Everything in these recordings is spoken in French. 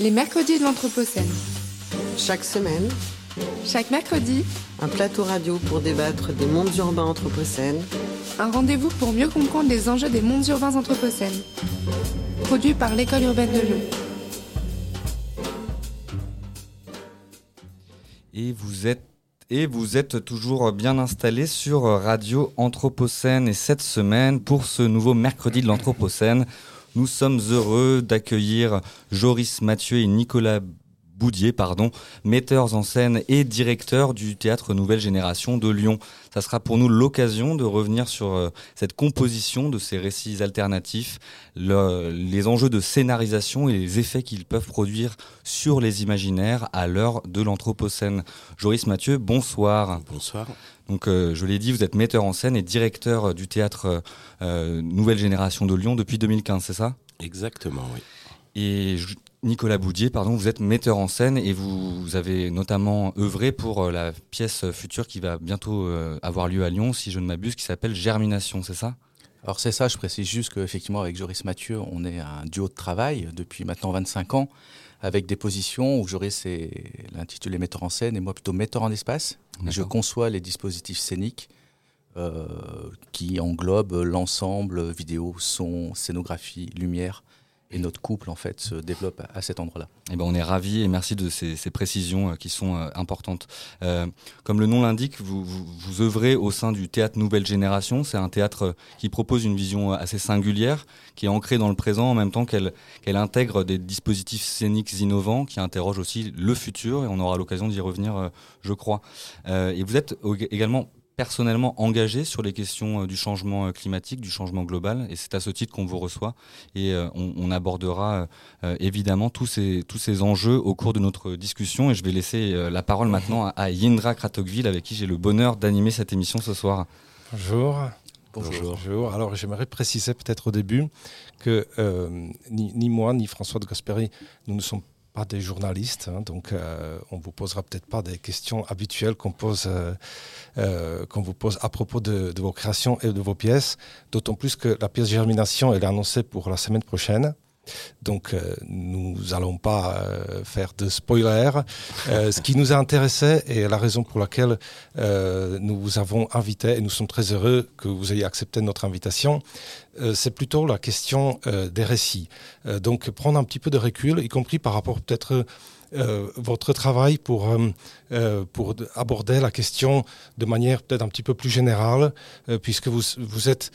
Les mercredis de l'Anthropocène. Chaque semaine, Chaque mercredi, un plateau radio pour débattre des mondes urbains anthropocènes, un rendez-vous pour mieux comprendre les enjeux des mondes urbains anthropocènes. Produit par l'École urbaine de Lyon. Et vous êtes et vous êtes toujours bien installé sur Radio Anthropocène et cette semaine pour ce nouveau mercredi de l'Anthropocène, nous sommes heureux d'accueillir Joris Mathieu et Nicolas Boudier, pardon, metteurs en scène et directeurs du théâtre Nouvelle Génération de Lyon. Ça sera pour nous l'occasion de revenir sur euh, cette composition de ces récits alternatifs, le- les enjeux de scénarisation et les effets qu'ils peuvent produire sur les imaginaires à l'heure de l'Anthropocène. Joris Mathieu, bonsoir. Bonsoir. Donc, euh, je l'ai dit, vous êtes metteur en scène et directeur euh, du théâtre euh, Nouvelle Génération de Lyon depuis 2015, c'est ça? Exactement, oui. Et je- Nicolas Boudier, pardon, vous êtes metteur en scène et vous, vous avez notamment œuvré pour euh, la pièce future qui va bientôt euh, avoir lieu à Lyon, si je ne m'abuse, qui s'appelle Germination, c'est ça? Alors c'est ça, je précise juste qu'effectivement avec Joris Mathieu, on est un duo de travail depuis maintenant 25 ans, avec des positions où est l'intitulé metteur en scène et moi plutôt metteur en espace. Je conçois les dispositifs scéniques euh, qui englobent l'ensemble vidéo, son, scénographie, lumière. Et notre couple en fait se développe à, cet endroit-là. Eh ben, on est ravis et merci de ces, précisions euh, qui sont euh, importantes. Euh, comme le nom l'indique, vous, œuvrez au sein du théâtre Nouvelle Génération. C'est un théâtre qui propose une vision assez singulière, qui est ancrée dans le présent en même temps qu'elle intègre des dispositifs scéniques innovants, qui interrogent aussi le futur et on aura l'occasion d'y revenir, je crois. Et vous êtes également personnellement engagé sur les questions euh, du changement euh, climatique, du changement global, et c'est à ce titre qu'on vous reçoit. Et euh, on, on abordera évidemment tous ces, tous ces enjeux au cours de notre discussion. Et je vais laisser la parole maintenant à, à Yindra Kratokville, avec qui j'ai le bonheur d'animer cette émission ce soir. Bonjour. Bonjour. Bonjour. Alors j'aimerais préciser peut-être au début que euh, ni, ni moi ni François de Gasperi, nous ne sommes pas des journalistes, hein, donc euh, on vous posera peut-être pas des questions habituelles qu'on pose, euh, euh, qu'on vous pose à propos de, de vos créations et de vos pièces, d'autant plus que la pièce Germination elle est annoncée pour la semaine prochaine. Donc, euh, nous n'allons pas euh, faire de spoiler. Euh, ce qui nous a intéressé et la raison pour laquelle nous vous avons invité et nous sommes très heureux que vous ayez accepté notre invitation, c'est plutôt la question des récits. Donc, prendre un petit peu de recul, y compris par rapport peut-être euh, votre travail pour, pour aborder la question de manière peut-être un petit peu plus générale, puisque vous, vous êtes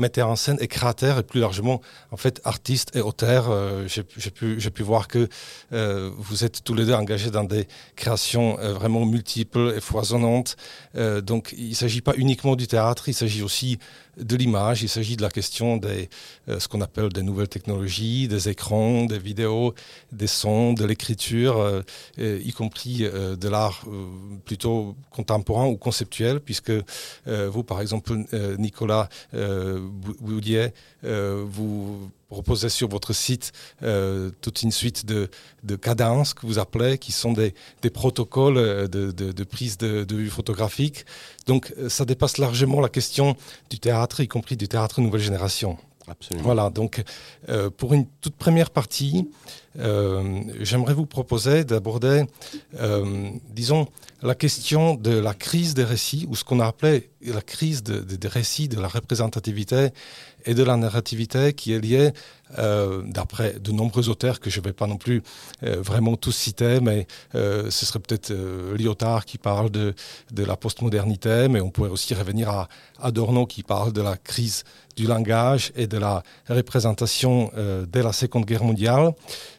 metteur en scène et créateur et plus largement en fait artiste et auteur. Euh, J'ai pu, pu voir que euh, vous êtes tous les deux engagés dans des créations euh, vraiment multiples et foisonnantes. Euh, donc il ne s'agit pas uniquement du théâtre, il s'agit aussi de l'image, il s'agit de la question des euh, ce qu'on appelle des nouvelles technologies, des écrans, des vidéos, des sons, de l'écriture, euh, y compris euh, de l'art plutôt contemporain ou conceptuel, puisque vous, par exemple, Nicolas Bou- Boudier, vous proposez sur votre site euh, toute une suite de, de cadences que vous appelez, qui sont des, des protocoles euh, de, de, de prise de, vue photographique. Donc, euh, ça dépasse largement la question du théâtre, y compris du théâtre nouvelle génération. Absolument. Voilà, donc euh, pour une toute première partie, euh, j'aimerais vous proposer d'aborder, disons, la question de la crise des récits, ou ce qu'on a appelé la crise de- de- des récits, de la représentativité et de la narrativité qui est liée, euh, d'après de nombreux auteurs que je ne vais pas non plus euh, vraiment tous citer, mais euh, ce serait peut-être Lyotard qui parle de, de la postmodernité, mais on pourrait aussi revenir à Adorno qui parle de la crise du langage et de la représentation dès la Seconde Guerre mondiale.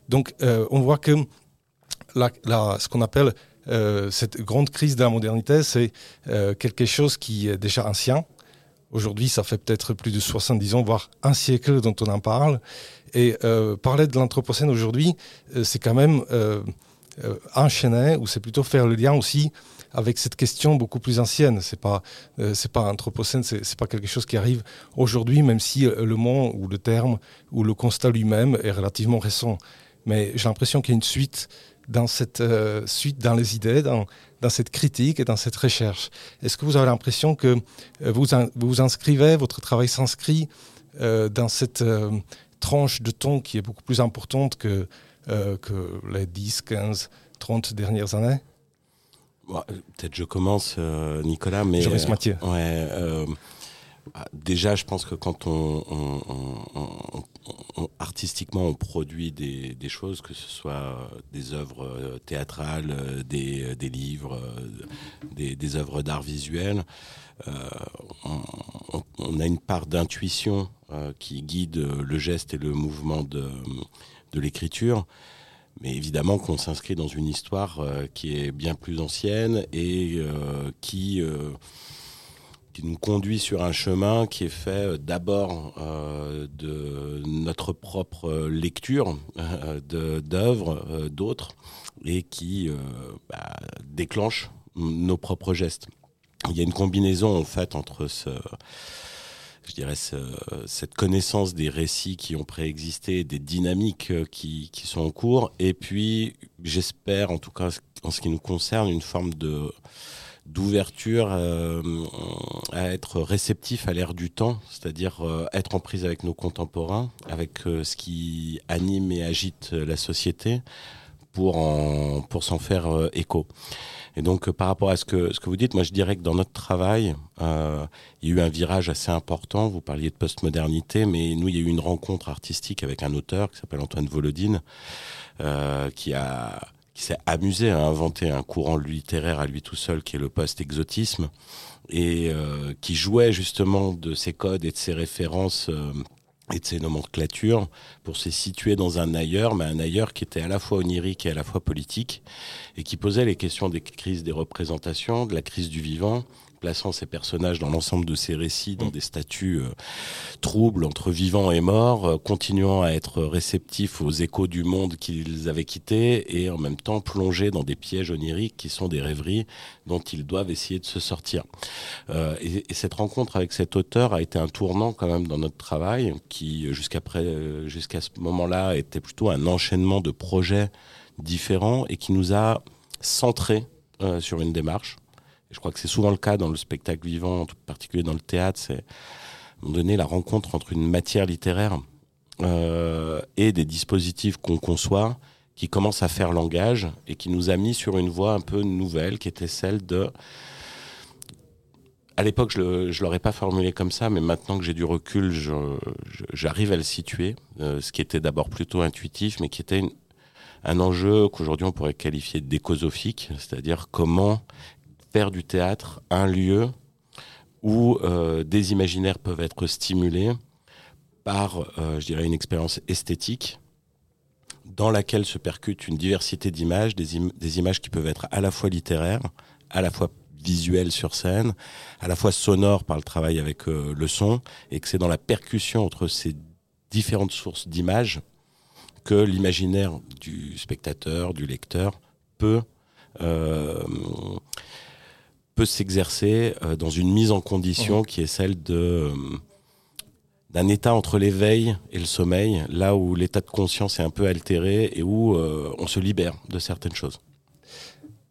Donc on voit que ce qu'on appelle cette grande crise de la modernité, c'est quelque chose qui est déjà ancien. Aujourd'hui, ça fait peut-être plus de 70 ans, voire un siècle dont on en parle. Et euh, parler de l'Anthropocène aujourd'hui, euh, c'est quand même euh, euh, enchaîner, ou c'est plutôt faire le lien aussi avec cette question beaucoup plus ancienne. C'est pas, c'est pas Anthropocène, c'est c'est pas quelque chose qui arrive aujourd'hui, même si le mot ou le terme ou le constat lui-même est relativement récent. Mais j'ai l'impression qu'il y a une suite dans cette euh, suite dans les idées, dans, dans cette critique et dans cette recherche. Est-ce que vous avez l'impression que euh, vous, in- vous inscrivez, votre travail s'inscrit euh, dans cette euh, tranche de temps qui est beaucoup plus importante que, que les 10, 15, 30 dernières années? Peut-être je commence, Nicolas, mais... Joris Mathieu. ouais, déjà, je pense que quand on, artistiquement on produit des, choses, que ce soit des œuvres euh, théâtrales, euh, des, livres, euh, des, œuvres d'art visuel, on, a une part d'intuition qui guide le geste et le mouvement de l'écriture. Mais évidemment qu'on s'inscrit dans une histoire qui est bien plus ancienne et qui qui nous conduit sur un chemin qui est fait euh, d'abord euh, de notre propre lecture euh, d'œuvres d'autres et qui bah, déclenche nos propres gestes. Il y a une combinaison en fait entre je dirais cette connaissance des récits qui ont préexisté, des dynamiques qui, qui sont en cours, et puis j'espère, en tout cas en ce qui nous concerne, une forme de d'ouverture euh, à être réceptif à l'ère du temps, c'est-à-dire euh, être en prise avec nos contemporains, avec euh, ce qui anime et agite la société pour pour s'en faire écho. Et donc par rapport à ce que ce que vous dites, moi je dirais que dans notre travail, il y a eu un virage assez important. Vous parliez de postmodernité, mais nous il y a eu une rencontre artistique avec un auteur qui s'appelle Antoine Volodine, qui a qui s'est amusé à inventer un courant littéraire à lui tout seul qui est le post-exotisme et euh, qui jouait justement de ses codes et de ses références euh, et de ses nomenclatures pour se situer dans un ailleurs, mais un ailleurs qui était à la fois onirique et à la fois politique, et qui posait les questions des crises des représentations, de la crise du vivant, plaçant ces personnages dans l'ensemble de ces récits dans mm. des statuts euh, troubles entre vivants et morts, euh, continuant à être réceptifs aux échos du monde qu'ils avaient quitté et en même temps plongés dans des pièges oniriques qui sont des rêveries dont ils doivent essayer de se sortir. Euh, et, cette rencontre avec cet auteur a été un tournant quand même dans notre travail qui jusqu'à ce moment-là était plutôt un enchaînement de projets différents et qui nous a centrés sur une démarche je crois que c'est souvent le cas dans le spectacle vivant, en particulier dans le théâtre, c'est à un moment donné la rencontre entre une matière littéraire euh, et des dispositifs qu'on conçoit qui commencent à faire langage et qui nous a mis sur une voie un peu nouvelle qui était celle de à l'époque, je ne l'aurais pas formulé comme ça, mais maintenant que j'ai du recul, j'arrive à le situer, euh, ce qui était d'abord plutôt intuitif, mais qui était un enjeu qu'aujourd'hui on pourrait qualifier d'écosophique, c'est-à-dire comment faire du théâtre un lieu où euh, des imaginaires peuvent être stimulés par, euh, je dirais, une expérience esthétique dans laquelle se percute une diversité d'images, des, images qui peuvent être à la fois littéraires, à la fois visuelles sur scène, à la fois sonores par le travail avec euh, le son, et que c'est dans la percussion entre ces différentes sources d'images que l'imaginaire du spectateur, du lecteur, peut peut s'exercer euh, dans une mise en condition qui est celle de euh, d'un état entre l'éveil et le sommeil, là où l'état de conscience est un peu altéré et où euh, on se libère de certaines choses.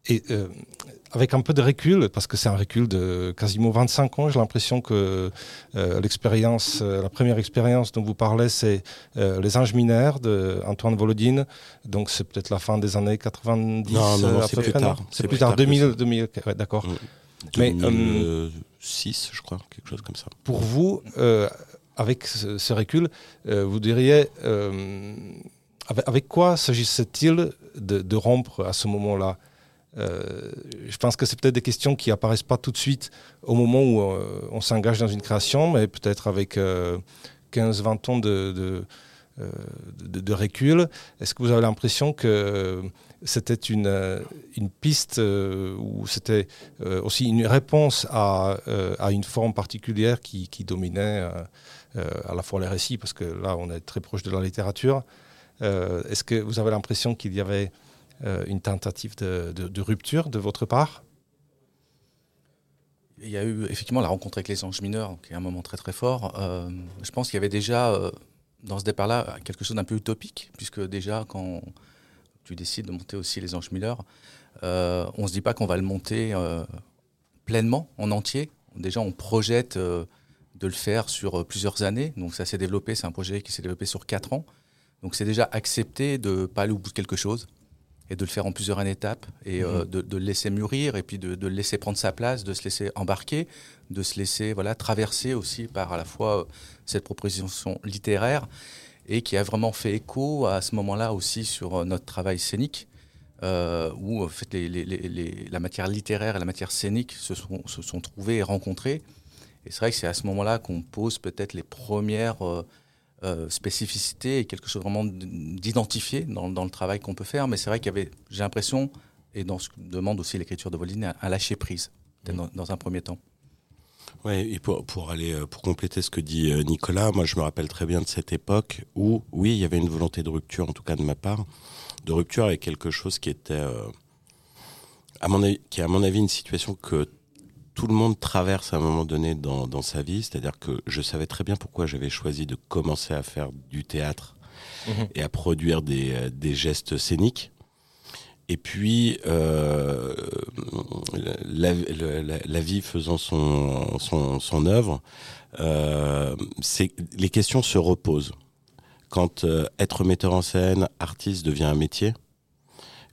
Et avec un peu de recul, parce que c'est un recul de quasiment 25 ans, j'ai l'impression que l'expérience, la première expérience dont vous parlez, c'est Les Anges Minaires d'Antoine Volodine. Donc c'est peut-être la fin des années 90. Non, non, c'est plus, tard. C'est plus tard, 2000, 2000 d'accord. Mm. 2006, je crois, quelque chose comme ça. Pour vous, euh, avec ce, recul, euh, vous diriez, euh, avec, quoi s'agissait-il de, rompre à ce moment-là? Je pense que c'est peut-être des questions qui apparaissent pas tout de suite au moment où on s'engage dans une création, mais peut-être avec 15-20 ans de, de, recul. Est-ce que vous avez l'impression que c'était une, euh, une piste euh, ou c'était euh, aussi une réponse à, à, une forme particulière qui dominait à la fois les récits, parce que là on est très proche de la littérature. Est-ce que vous avez l'impression qu'il y avait une tentative de, rupture de votre part il y a eu effectivement la rencontre avec les anges mineurs, qui est un moment très très fort. je pense qu'il y avait déjà dans ce départ-là quelque chose d'un peu utopique, puisque déjà quand tu décides de monter aussi les Anges euh, on ne se dit pas qu'on va le monter euh, pleinement, en entier. Déjà, on projette euh, de le faire sur plusieurs années. Donc ça s'est développé, c'est un projet qui s'est développé sur quatre ans. Donc c'est déjà accepter de ne pas aller au bout de quelque chose et de le faire en plusieurs étapes et euh, mhm. de, le laisser mûrir et puis de, le laisser prendre sa place, de se laisser embarquer, de se laisser voilà traverser aussi par à la fois euh, cette proposition littéraire et qui a vraiment fait écho à ce moment-là aussi sur euh, notre travail scénique. où en fait, la matière littéraire et la matière scénique se sont, se sont trouvées et rencontrées. Et c'est vrai que c'est à ce moment-là qu'on pose peut-être les premières euh, spécificité et quelque chose vraiment d'identifié dans, dans, le travail qu'on peut faire. Mais c'est vrai qu'il y avait, j'ai l'impression, et dans ce que demande aussi l'écriture de Voline, un, lâcher prise mmh. dans, un premier temps. Oui, et pour, pour, aller, euh, pour compléter ce que dit euh, Nicolas, moi je me rappelle très bien de cette époque où, oui, il y avait une volonté de rupture, en tout cas de ma part, de rupture avec quelque chose qui était, à mon avis, qui est à mon avis une situation que tout le monde traverse à un moment donné dans, dans sa vie. C'est-à-dire que je savais très bien pourquoi j'avais choisi de commencer à faire du théâtre mhm. et à produire des, euh, des, gestes scéniques. Et puis, euh, la, la, vie faisant son, son, son œuvre, euh, les questions se reposent. Quand euh, être metteur en scène, artiste devient un métier,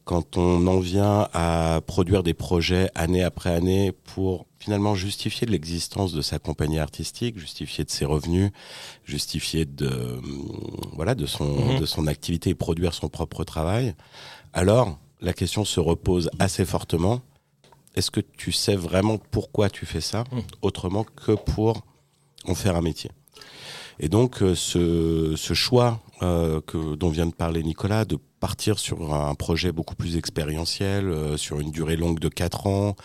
quand on en vient à produire des projets année après année pour finalement justifier de l'existence de sa compagnie artistique, justifier de ses revenus, justifier de euh, voilà de son mhm. de son activité et produire son propre travail, alors la question se repose assez fortement est-ce que tu sais vraiment pourquoi tu fais ça mhm. autrement que pour en faire un métier? Et donc euh, ce, ce choix euh, que dont vient de parler Nicolas de partir sur un projet beaucoup plus expérientiel, euh, sur une durée longue de 4 ans,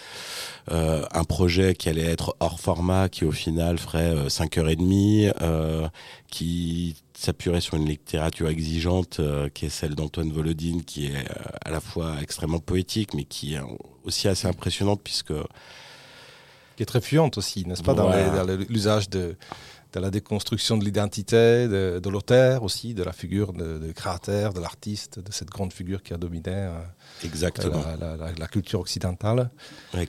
euh, un projet qui allait être hors format, qui au final ferait 5 euh, heures et demie, qui s'appuierait sur une littérature exigeante, qui est celle d'Antoine Volodine, qui est à la fois extrêmement poétique, mais qui est aussi assez impressionnante puisque qui est très fluente aussi, n'est-ce pas, dans l'usage de de la déconstruction de l'identité de, l'auteur aussi, de la figure de, créateur, de l'artiste, de cette grande figure qui a dominé euh, Exactement. La, culture occidentale.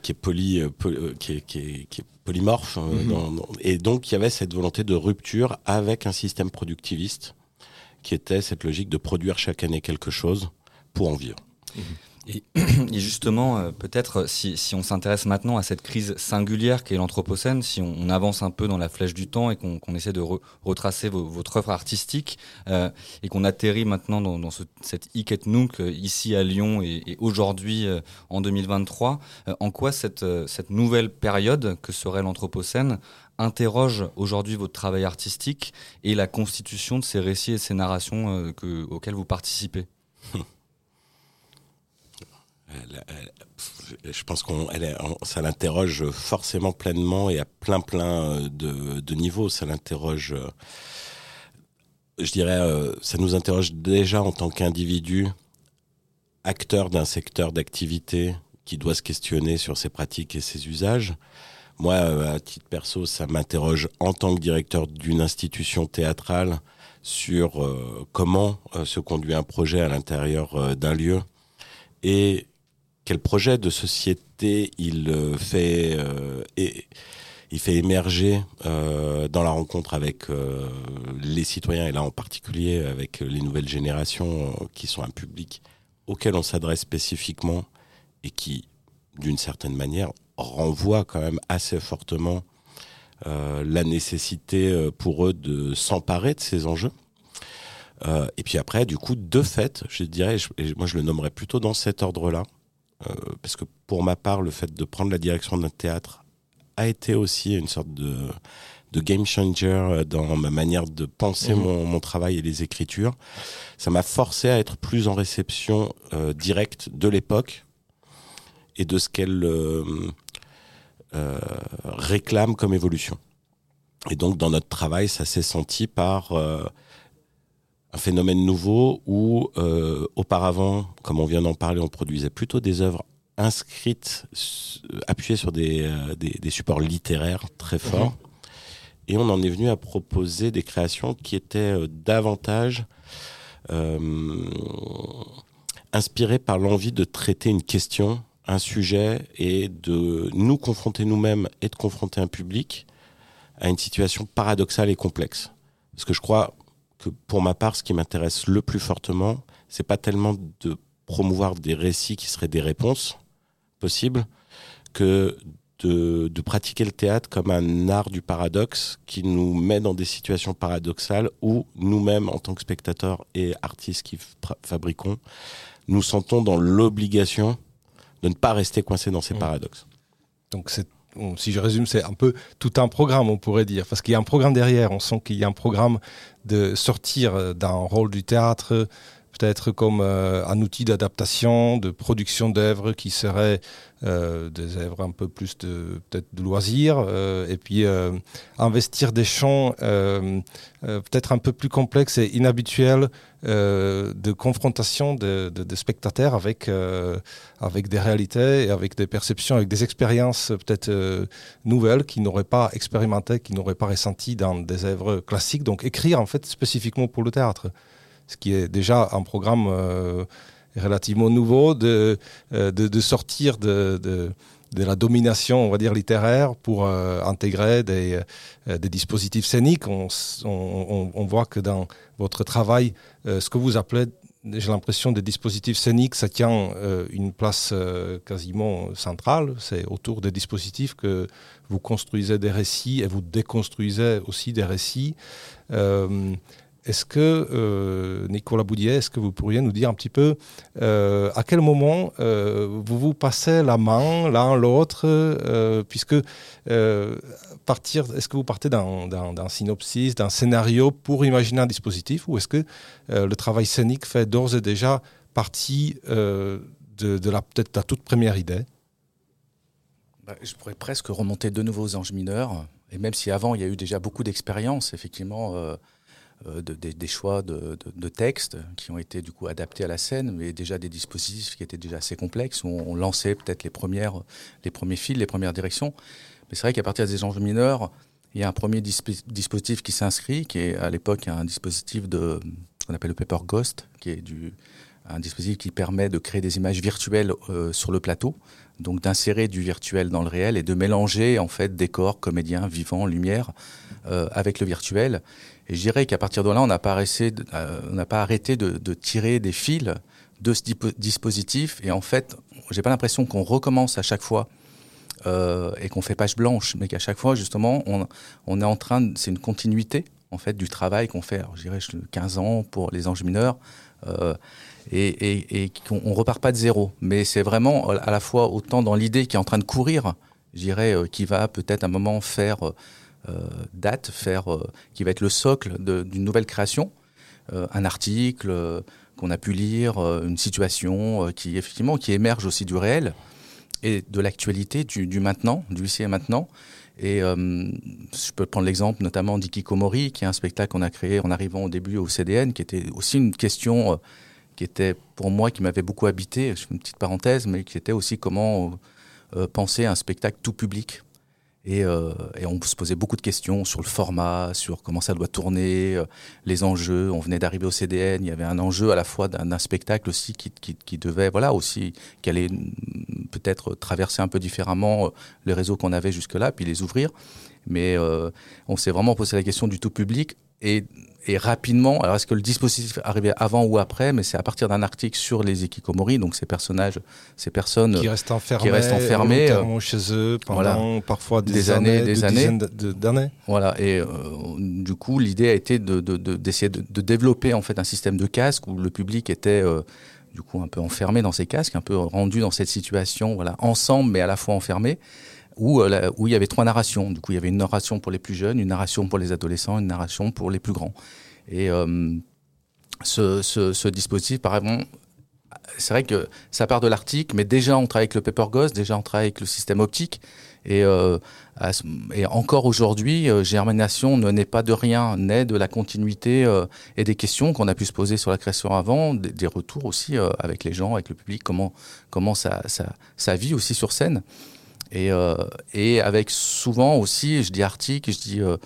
qui, est poly, euh, euh, qui, est, qui, est, polymorphe. Mhm. et donc il y avait cette volonté de rupture avec un système productiviste qui était cette logique de produire chaque année quelque chose pour en vivre. Mhm. Et, justement, euh, peut-être si, si, on s'intéresse maintenant à cette crise singulière qu'est l'Anthropocène, si on, avance un peu dans la flèche du temps et qu'on essaie de retracer votre œuvre artistique euh, et qu'on atterrit maintenant dans, dans ce, cette Nunc euh, ici à Lyon et, et aujourd'hui en 2023, en quoi cette, cette nouvelle période que serait l'Anthropocène interroge aujourd'hui votre travail artistique et la constitution de ces récits et ces narrations que, auxquelles vous participez? je pense qu'on, ça l'interroge forcément pleinement et à plein plein euh, de, niveaux. Ça l'interroge, euh, je dirais, euh, ça nous interroge déjà en tant qu'individu, acteur d'un secteur d'activité qui doit se questionner sur ses pratiques et ses usages. Moi, à titre perso, ça m'interroge en tant que directeur d'une institution théâtrale sur comment se conduit un projet à l'intérieur d'un lieu et quel projet de société il euh, fait euh, fait émerger euh, dans la rencontre avec les citoyens et là en particulier avec les nouvelles générations qui sont un public auquel on s'adresse spécifiquement et qui d'une certaine manière renvoie quand même assez fortement la nécessité pour eux de s'emparer de ces enjeux. et puis après, du coup, de fait, je dirais, moi je le nommerais plutôt dans cet ordre-là, parce que pour ma part, le fait de prendre la direction d'un théâtre a été aussi une sorte de, de game changer euh, dans ma manière de penser mmh. mon, mon, travail et les écritures. Ça m'a forcé à être plus en réception euh, directe de l'époque et de ce qu'elle euh, euh, réclame comme évolution. Et donc dans notre travail, ça s'est senti par un phénomène nouveau où euh, auparavant, comme on vient d'en parler, on produisait plutôt des œuvres inscrites, appuyées sur des, euh, des, des, supports littéraires très mhm. forts. Et on en est venu à proposer des créations qui étaient euh, davantage euh, inspirées par l'envie de traiter une question, un sujet, et de nous confronter nous-mêmes et de confronter un public à une situation paradoxale et complexe. Parce que je crois que pour ma part, ce qui m'intéresse le plus fortement, c'est pas tellement de promouvoir des récits qui seraient des réponses possibles, que de, de, pratiquer le théâtre comme un art du paradoxe qui nous met dans des situations paradoxales où nous-mêmes, en tant que spectateurs et artistes qui fabriquons, nous sentons dans l'obligation de ne pas rester coincés dans ces mmh. paradoxes. Donc c'est si je résume, c'est un peu tout un programme, on pourrait dire, parce qu'il y a un programme derrière. On sent qu'il y a un programme de sortir d'un rôle du théâtre, peut-être comme euh, un outil d'adaptation, de production d'œuvres qui seraient euh, des œuvres un peu plus de peut-être de loisirs, euh, et puis euh, investir des champs peut-être un peu plus complexes et inhabituels de confrontation de, de, de, spectateurs avec avec des réalités et avec des perceptions, avec des expériences peut-être nouvelles qu'ils n'auraient pas expérimentées, qu'ils n'auraient pas ressenties dans des œuvres classiques. Donc écrire en fait spécifiquement pour le théâtre, ce qui est déjà un programme relativement nouveau de, euh, de, sortir de, de, la domination, on va dire, littéraire pour euh, intégrer des, euh, des, dispositifs scéniques. On, on, voit que dans votre travail, ce que vous appelez j'ai l'impression des dispositifs scéniques, ça tient une place quasiment centrale. C'est autour des dispositifs que vous construisez des récits et vous déconstruisez aussi des récits. Est-ce que, euh, Nicolas Boudier, est-ce que vous pourriez nous dire un petit peu euh, à quel moment euh, vous vous passez la main l'un l'autre, puisque partir, est-ce que vous partez d'un synopsis, d'un scénario pour imaginer un dispositif, ou est-ce que le travail scénique fait d'ores et déjà partie de, la peut-être toute première idée? Bah, Je pourrais presque remonter de nouveau aux anges mineurs, et même si avant il y a eu déjà beaucoup d'expériences, effectivement euh, des choix de, textes qui ont été du coup adaptés à la scène, mais déjà des dispositifs qui étaient déjà assez complexes, où on lançait peut-être les, les premiers fils, les premières directions. Mais c'est vrai qu'à partir des enjeux mineurs, il y a un premier dispositif qui s'inscrit, qui est à l'époque un dispositif de qu'on appelle le Paper Ghost, qui est un dispositif qui permet de créer des images virtuelles euh, sur le plateau, donc d'insérer du virtuel dans le réel et de mélanger en fait décors, comédiens, vivants, lumière euh, avec le virtuel. Et je dirais qu'à partir de là, on n'a pas, euh, arrêté de, de, tirer des fils de ce dispositif. Et en fait, j'ai pas l'impression qu'on recommence à chaque fois euh, et qu'on fait page blanche, mais qu'à chaque fois, justement, on, est en train, c'est une continuité en fait du travail qu'on fait. Alors, je dirais 15 ans pour les anges mineurs. Euh, et, et, qu'on on repart pas de zéro, mais c'est vraiment à la fois autant dans l'idée qui est en train de courir, je dirais, euh, qui va peut-être un moment faire euh, euh, date, faire, euh, qui va être le socle d'une nouvelle création, euh, un article qu'on a pu lire, une situation qui effectivement qui émerge aussi du réel et de l'actualité, du, maintenant, du ici et maintenant. Et je peux prendre l'exemple notamment d'Ikikomori, qui est un spectacle qu'on a créé en arrivant au début au CDN, qui était aussi une question qui était pour moi, qui m'avait beaucoup habité, je fais une petite parenthèse, mais qui était aussi comment penser un spectacle tout public. Et, euh, et, on se posait beaucoup de questions sur le format, sur comment ça doit tourner, euh, les enjeux. On venait d'arriver au CDN, il y avait un enjeu à la fois d'un spectacle aussi qui, qui, qui, devait, voilà, aussi, qui allait peut-être traverser un peu différemment euh, les réseaux qu'on avait jusque-là, puis les ouvrir. Mais euh, on s'est vraiment posé la question du tout public et et rapidement, alors est-ce que le dispositif arrivait avant ou après, mais c'est à partir d'un article sur les Ikikomori, donc ces personnages, ces personnes qui restent enfermées, qui restent enfermées euh, chez eux pendant parfois des, années, des années, d'années. Voilà, et euh, du coup, l'idée a été d'essayer de, de, de, développer en fait un système de casque où le public était euh, du coup un peu enfermé dans ces casques, un peu rendu dans cette situation, voilà, ensemble mais à la fois enfermé où, euh, où il y avait trois narrations. Du coup, il y avait une narration pour les plus jeunes, une narration pour les adolescents, une narration pour les plus grands. Et euh, ce, dispositif, par exemple, c'est vrai que ça part de l'article, mais déjà on travaille avec le Paper Ghost, déjà on travaille avec le système optique. Et, euh, encore aujourd'hui, Germination ne naît pas de rien, naît de la continuité et des questions qu'on a pu se poser sur la création avant, des, retours aussi avec les gens, avec le public, comment, comment ça, ça, ça vit aussi sur scène. Et, euh, et avec souvent aussi, je dis article, je dis euh,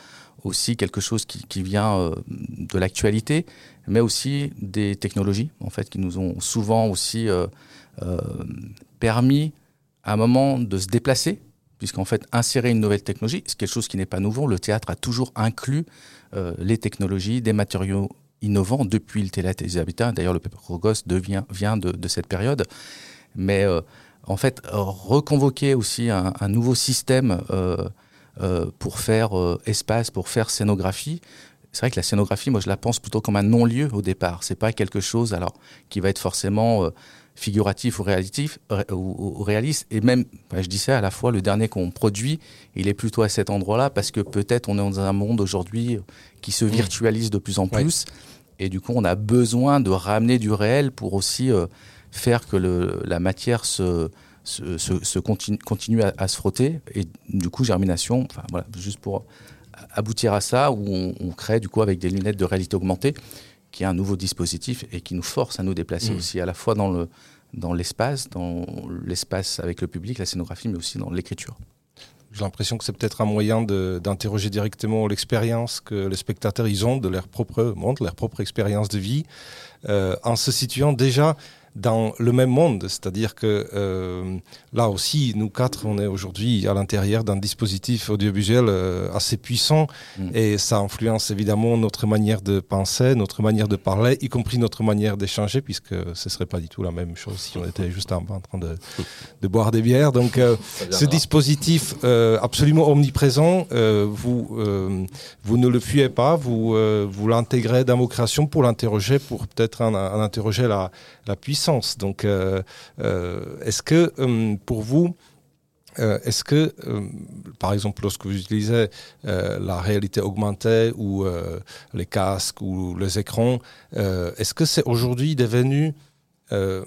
aussi quelque chose qui, vient euh, de l'actualité, mais aussi des technologies, en fait, qui nous ont souvent aussi permis à un moment de se déplacer puisqu'en fait, insérer une nouvelle technologie, c'est quelque chose qui n'est pas nouveau. Le théâtre a toujours inclus les technologies, des matériaux innovants depuis le théâtre des habitats. D'ailleurs, le Péprogos devient vient de, de, cette période. Mais en fait, reconvoquer aussi un, un nouveau système euh, euh, pour faire euh, espace, pour faire scénographie, c'est vrai que la scénographie, moi, je la pense plutôt comme un non-lieu au départ. C'est pas quelque chose alors qui va être forcément figuratif ou, réalitif, ou, ou, réaliste. Et même, je dis ça à la fois, le dernier qu'on produit, il est plutôt à cet endroit-là parce que peut-être on est dans un monde aujourd'hui qui se virtualise de plus en plus. Et du coup, on a besoin de ramener du réel pour aussi euh, faire que le, la matière se, se, se, se continue, continue à, à, se frotter. Et du coup, germination, enfin voilà, juste pour aboutir à ça, où on, on crée du coup avec des lunettes de réalité augmentée qui est un nouveau dispositif et qui nous force à nous déplacer mmh. aussi à la fois dans le dans l'espace, dans l'espace avec le public, la scénographie, mais aussi dans l'écriture. J'ai l'impression que c'est peut-être un moyen d'interroger directement l'expérience que les spectateurs ils ont de leur propre monde, leur propre expérience de vie, euh, en se situant déjà dans le même monde. C'est-à-dire que euh, là aussi, nous quatre, on est aujourd'hui à l'intérieur d'un dispositif audiovisuel euh, assez puissant mmh. et ça influence évidemment notre manière de penser, notre manière de parler, y compris notre manière d'échanger, puisque ce serait pas du tout la même chose si on était juste en, en train de, de, boire des bières. Donc, euh, ce dispositif euh, absolument omniprésent, vous, vous ne le fuyez pas, vous, vous l'intégrez dans vos créations pour l'interroger, pour peut-être en, en interroger la, la puissance sens. Donc, euh, euh, est-ce que euh, pour vous, euh, est-ce que, euh, par exemple, lorsque vous utilisez euh, la réalité augmentée ou euh, les casques ou les écrans, euh, est-ce que c'est aujourd'hui devenu euh,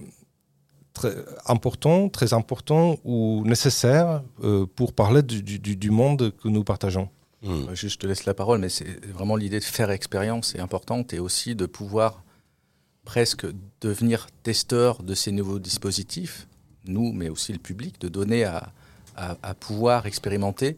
très important, très important ou nécessaire euh, pour parler du, du, du monde que nous partageons? Mmh. Je te laisse la parole, mais c'est vraiment l'idée de faire expérience est importante et aussi de pouvoir presque devenir testeur de ces nouveaux dispositifs, nous, mais aussi le public, de donner à, à, à pouvoir expérimenter,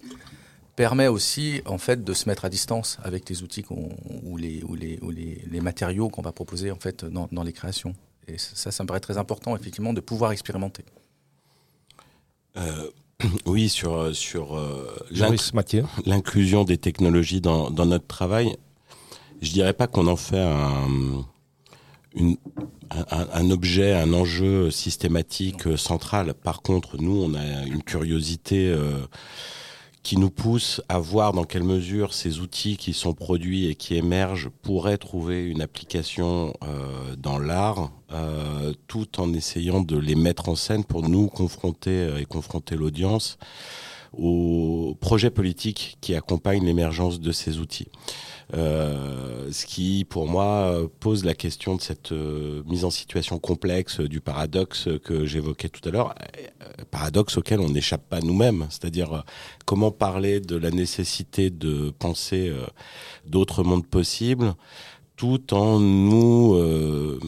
permet aussi en fait de se mettre à distance avec les outils ou, les, ou, les, ou les, les matériaux qu'on va proposer en fait dans, dans, les créations. Et ça, ça me paraît très important effectivement de pouvoir expérimenter. Euh, oui, sur, sur euh, l'inclusion des technologies dans, dans notre travail, je dirais pas qu'on en fait un une, un, un, objet, un enjeu systématique euh, central. Par contre, nous, on a une curiosité euh, qui nous pousse à voir dans quelle mesure ces outils qui sont produits et qui émergent pourraient trouver une application euh, dans l'art, tout en essayant de les mettre en scène pour nous confronter et confronter l'audience aux projets politiques qui accompagnent l'émergence de ces outils. Euh, ce qui, pour moi, pose la question de cette euh, mise en situation complexe du paradoxe que j'évoquais tout à l'heure, euh, paradoxe auquel on n'échappe pas nous-mêmes. C'est-à-dire euh, comment parler de la nécessité de penser d'autres mondes possibles tout en nous, euh,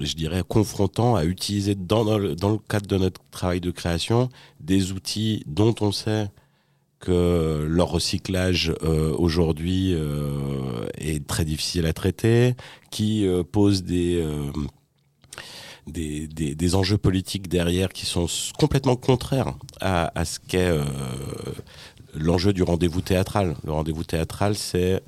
je dirais, confrontant à utiliser dans, dans, le, cadre de notre travail de création des outils dont on sait que leur recyclage euh, aujourd'hui euh, est très difficile à traiter, qui pose des, des, des, des, enjeux politiques derrière qui sont complètement contraires à, à ce qu'est l'enjeu du rendez-vous théâtral. Le rendez-vous théâtral, c'est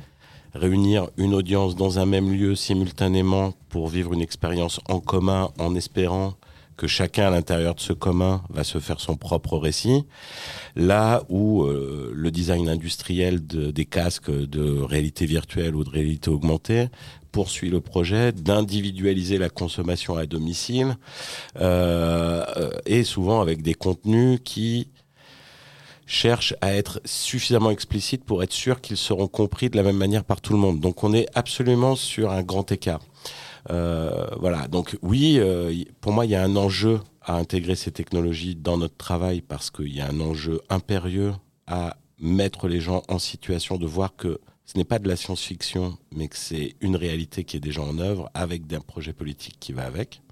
réunir une audience dans un même lieu simultanément pour vivre une expérience en commun en espérant que chacun à l'intérieur de ce commun va se faire son propre récit. Là où euh, le design industriel de, des casques de réalité virtuelle ou de réalité augmentée poursuit le projet d'individualiser la consommation à domicile euh, et souvent avec des contenus qui cherchent à être suffisamment explicites pour être sûr qu'ils seront compris de la même manière par tout le monde. Donc on est absolument sur un grand écart. Euh, voilà, donc oui, euh, pour moi, il y a un enjeu à intégrer ces technologies dans notre travail parce qu'il y a un enjeu impérieux à mettre les gens en situation de voir que ce n'est pas de la science-fiction, mais que c'est une réalité qui est déjà en œuvre avec un projet politique qui va avec.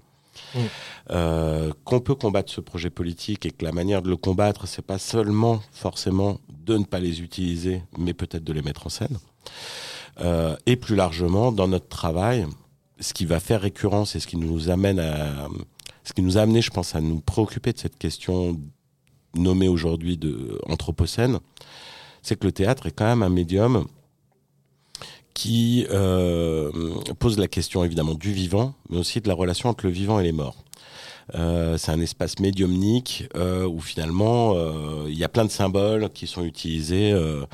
Euh, qu'on peut combattre ce projet politique et que la manière de le combattre, c'est pas seulement forcément de ne pas les utiliser, mais peut-être de les mettre en scène. Euh, et plus largement, dans notre travail, ce qui va faire récurrence et ce qui nous amène à ce qui nous a amené, je pense, à nous préoccuper de cette question nommé aujourd'hui de anthropocène, c'est que le théâtre est quand même un médium qui euh, pose la question évidemment du vivant, mais aussi de la relation entre le vivant et les morts. Euh, c'est un espace médiumnique euh, où finalement euh, il y a plein de symboles qui sont utilisés, euh,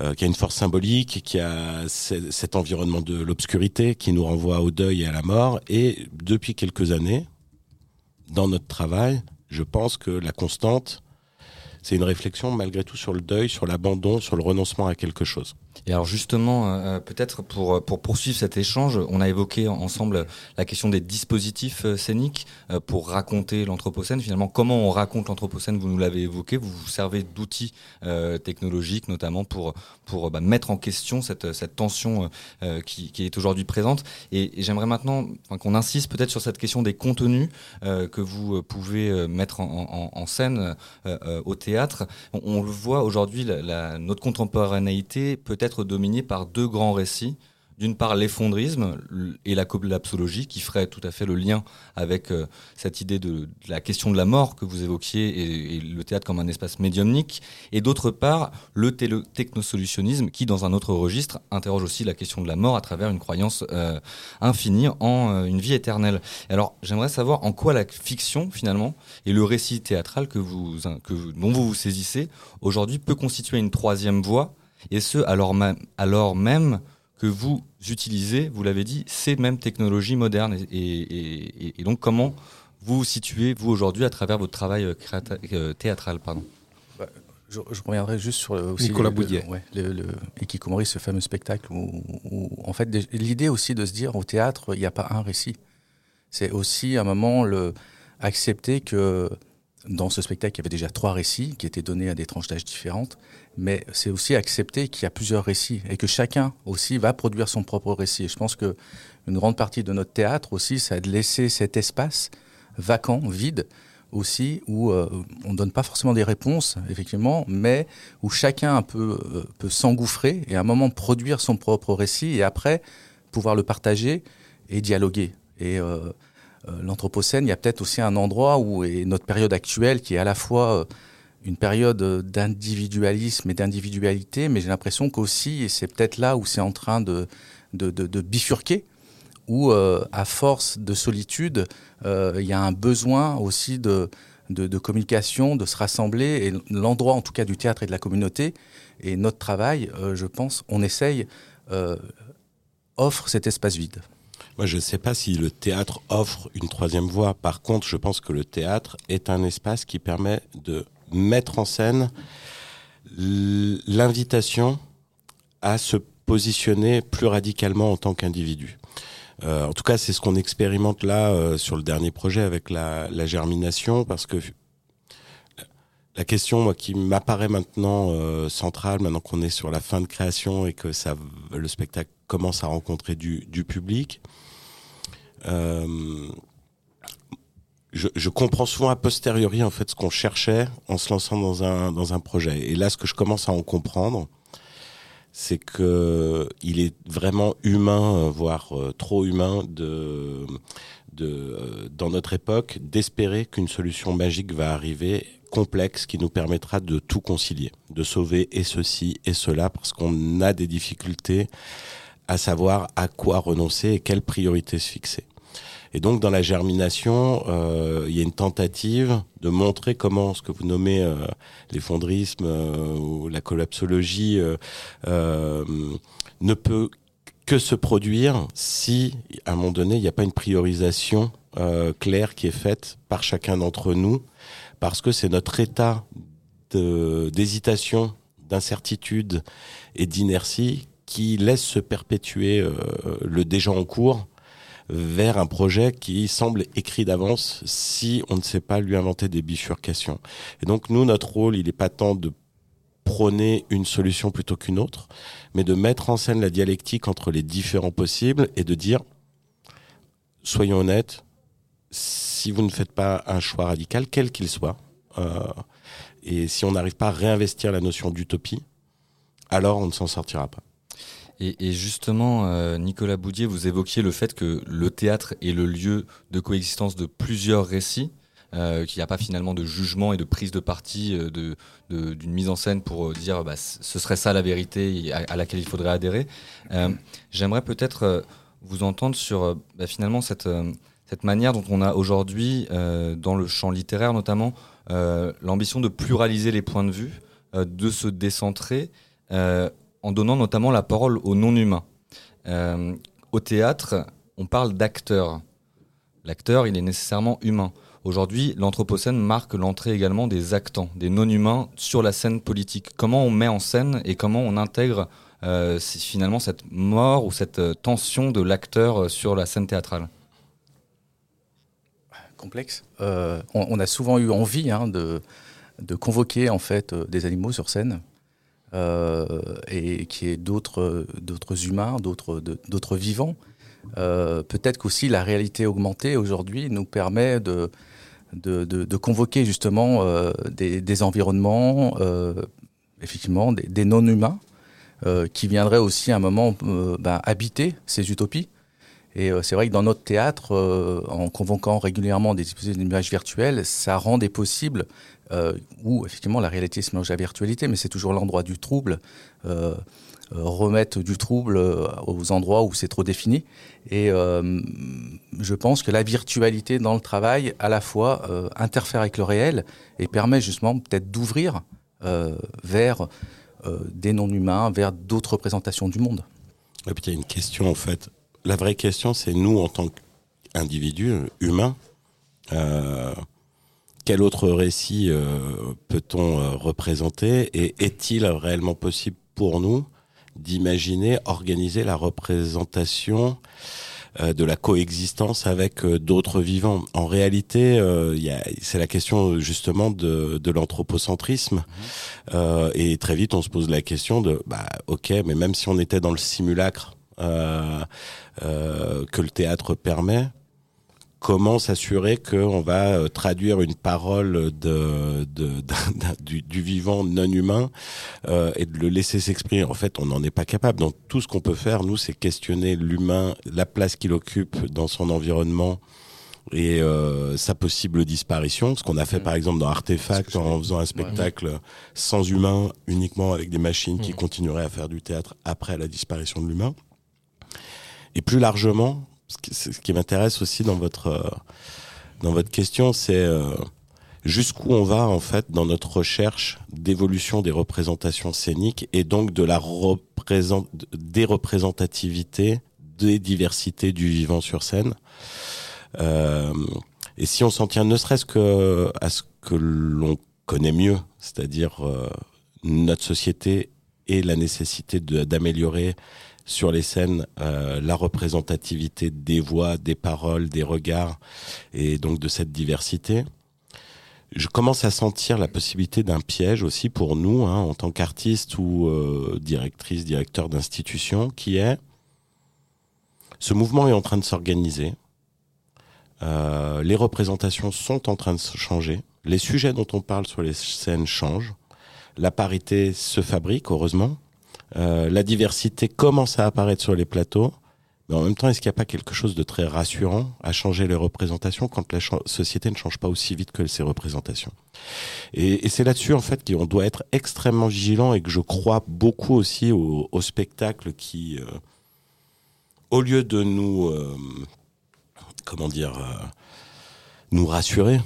euh, qui a une force symbolique, qui a cet environnement de l'obscurité qui nous renvoie au deuil et à la mort. Et depuis quelques années, dans notre travail, je pense que la constante, c'est une réflexion malgré tout sur le deuil, sur l'abandon, sur le renoncement à quelque chose. Et alors justement, euh, peut-être pour, pour poursuivre cet échange, on a évoqué ensemble la question des dispositifs euh, scéniques euh, pour raconter l'Anthropocène. Finalement, comment on raconte l'Anthropocène? Vous nous l'avez évoqué, vous vous servez d'outils euh, technologiques notamment pour, pour bah, mettre en question cette, cette tension euh, qui, est aujourd'hui présente. Et, j'aimerais maintenant qu'on insiste peut-être sur cette question des contenus euh, que vous pouvez mettre en, scène au théâtre. On, le voit aujourd'hui, notre contemporanéité peut être dominée par deux grands récits. D'une part, l'effondrisme et la collapsologie, qui ferait tout à fait le lien avec euh, cette idée de, la question de la mort que vous évoquiez et, et le théâtre comme un espace médiumnique. Et d'autre part, le technosolutionnisme, qui, dans un autre registre, interroge aussi la question de la mort à travers une croyance euh, infinie en euh, une vie éternelle. Alors, j'aimerais savoir en quoi la fiction, finalement, et le récit théâtral que vous, que, dont vous vous saisissez, aujourd'hui, peut constituer une troisième voie et ce, alors même, alors même que vous utilisez, vous l'avez dit, ces mêmes technologies modernes. Et, et, et, et, donc, comment vous vous situez, vous, aujourd'hui, à travers votre travail euh, théâtral pardon? Bah, je, je, reviendrai juste sur le, aussi Nicolas Boudier. Ouais, le, le Ikikomori, ce fameux spectacle où, où en fait, l'idée aussi de se dire au théâtre, il n'y a pas un récit. C'est aussi à un moment le, accepter que dans ce spectacle, il y avait déjà trois récits qui étaient donnés à des tranches d'âge différentes, mais c'est aussi accepter qu'il y a plusieurs récits et que chacun aussi va produire son propre récit. Et je pense que une grande partie de notre théâtre aussi, c'est de laisser cet espace vacant, vide, aussi où euh, on ne donne pas forcément des réponses, effectivement, mais où chacun peut, euh, peut s'engouffrer et à un moment produire son propre récit et après pouvoir le partager et dialoguer. Et euh, l'Anthropocène, il y a peut-être aussi un endroit où est notre période actuelle qui est à la fois une période d'individualisme et d'individualité, mais j'ai l'impression qu'aussi, et c'est peut-être là où c'est en train de, bifurquer, où euh, à force de solitude, euh, il y a un besoin aussi de, communication, de se rassembler, et l'endroit en tout cas du théâtre et de la communauté, et notre travail, euh, je pense, on essaye, offre cet espace vide. Moi, je ne sais pas si le théâtre offre une troisième voie. Par contre, je pense que le théâtre est un espace qui permet de mettre en scène l'invitation à se positionner plus radicalement en tant qu'individu. Euh, en tout cas, c'est ce qu'on expérimente là euh, sur le dernier projet avec la, germination, parce que la question moi, qui m'apparaît maintenant euh, centrale, maintenant qu'on est sur la fin de création et que le spectacle commence à rencontrer du, public, euh, je, je, comprends souvent a posteriori en fait ce qu'on cherchait en se lançant dans un dans un projet. Et là, ce que je commence à en comprendre, c'est que il est vraiment humain, euh, voire euh, trop humain, de de euh, dans notre époque d'espérer qu'une solution magique va arriver complexe qui nous permettra de tout concilier, de sauver et ceci et cela parce qu'on a des difficultés à savoir à quoi renoncer et quelle priorité se fixer. Et donc dans la germination, euh, il y a une tentative de montrer comment ce que vous nommez euh, l'effondrisme euh, ou la collapsologie ne peut que se produire si, à un moment donné, il n'y a pas une priorisation claire qui est faite par chacun d'entre nous, parce que c'est notre état d'hésitation, d'incertitude et d'inertie qui laisse se perpétuer le déjà en cours vers un projet qui semble écrit d'avance si on ne sait pas lui inventer des bifurcations. Et donc nous, notre rôle, il n'est pas tant de prôner une solution plutôt qu'une autre, mais de mettre en scène la dialectique entre les différents possibles et de dire, soyons honnêtes, si vous ne faites pas un choix radical, quel qu'il soit, euh, et si on n'arrive pas à réinvestir la notion d'utopie, alors on ne s'en sortira pas. Et, justement, euh, Nicolas Boudier, vous évoquiez le fait que le théâtre est le lieu de coexistence de plusieurs récits. qu'il n'y a pas finalement de jugement et de prise de parti de, d'une mise en scène pour dire bah, ce serait ça la vérité à, laquelle il faudrait adhérer. J'aimerais peut-être vous entendre sur bah, finalement cette, cette manière dont on a aujourd'hui, dans le champ littéraire notamment, l'ambition de pluraliser les points de vue, de se décentrer, en donnant notamment la parole aux non-humains. au théâtre, on parle d'acteur. L'acteur, il est nécessairement humain. Aujourd'hui, l'Anthropocène marque l'entrée également des actants, des non-humains sur la scène politique. Comment on met en scène et comment on intègre euh, finalement cette mort ou cette euh, tension de l'acteur euh, sur la scène théâtrale? Complexe. on, a souvent eu envie hein, de, convoquer en fait des animaux sur scène et qui est d'autres humains, d'autres vivants. Euh, peut-être qu'aussi la réalité augmentée aujourd'hui nous permet de, de, convoquer justement euh, des, environnements, euh, effectivement, des, non-humains, qui viendraient aussi à un moment ben, habiter ces utopies. Et c'est vrai que dans notre théâtre, en convoquant régulièrement des images virtuelles, ça rend des possibles où effectivement la réalité se mélange à la virtualité, mais c'est toujours l'endroit du trouble. Euh, remettre du trouble euh, aux endroits où c'est trop défini. Et euh, je pense que la virtualité dans le travail, à la fois, interfère avec le réel et permet justement peut-être d'ouvrir vers des non-humains, vers d'autres représentations du monde. Et puis il y a une question en fait. La vraie question, c'est nous en tant qu'individus humains, quel autre récit peut-on représenter et est-il réellement possible pour nous d'imaginer organiser la représentation euh, de la coexistence avec euh, d'autres vivants? En réalité, euh, c'est la question justement de, de l'anthropocentrisme. Euh, et très vite, on se pose la question de, bah, ok, mais même si on était dans le simulacre que le théâtre permet, comment s'assurer qu'on va euh, traduire une parole de, du, vivant non humain euh, et de le laisser s'exprimer. En fait, on n'en est pas capable. Donc tout ce qu'on peut faire, nous, c'est questionner l'humain, la place qu'il occupe dans son environnement et euh, sa possible disparition. Ce qu'on a fait mmh. par exemple dans Artefact en faisant un spectacle sans humain, uniquement avec des machines qui mmh. continueraient à faire du théâtre après la disparition de l'humain. Et plus largement, ce qui, m'intéresse aussi dans votre euh, dans votre question, c'est euh, jusqu'où on va en fait dans notre recherche d'évolution des représentations scéniques et donc de la représent des représentativités des diversités du vivant sur scène. Euh, et si on s'en tient ne serait-ce que à ce que l'on connaît mieux, c'est-à-dire notre société et la nécessité d'améliorer sur les scènes euh, la représentativité des voix, des paroles, des regards et donc de cette diversité. Je commence à sentir la possibilité d'un piège aussi pour nous, hein, en tant qu'artiste ou euh, directrice, directeur d'institution, qui est ce mouvement est en train de s'organiser. Euh, les représentations sont en train de changer. Les sujets dont on parle sur les scènes changent. La parité se fabrique, heureusement. Euh, la diversité commence à apparaître sur les plateaux. Mais en même temps, est-ce qu'il n'y a pas quelque chose de très rassurant à changer les représentations quand la société ne change pas aussi vite que ses représentations? Et, c'est là-dessus, en fait, qu'on doit être extrêmement vigilant et que je crois beaucoup aussi au, spectacle qui, euh, au lieu de nous, euh, comment dire, nous rassurer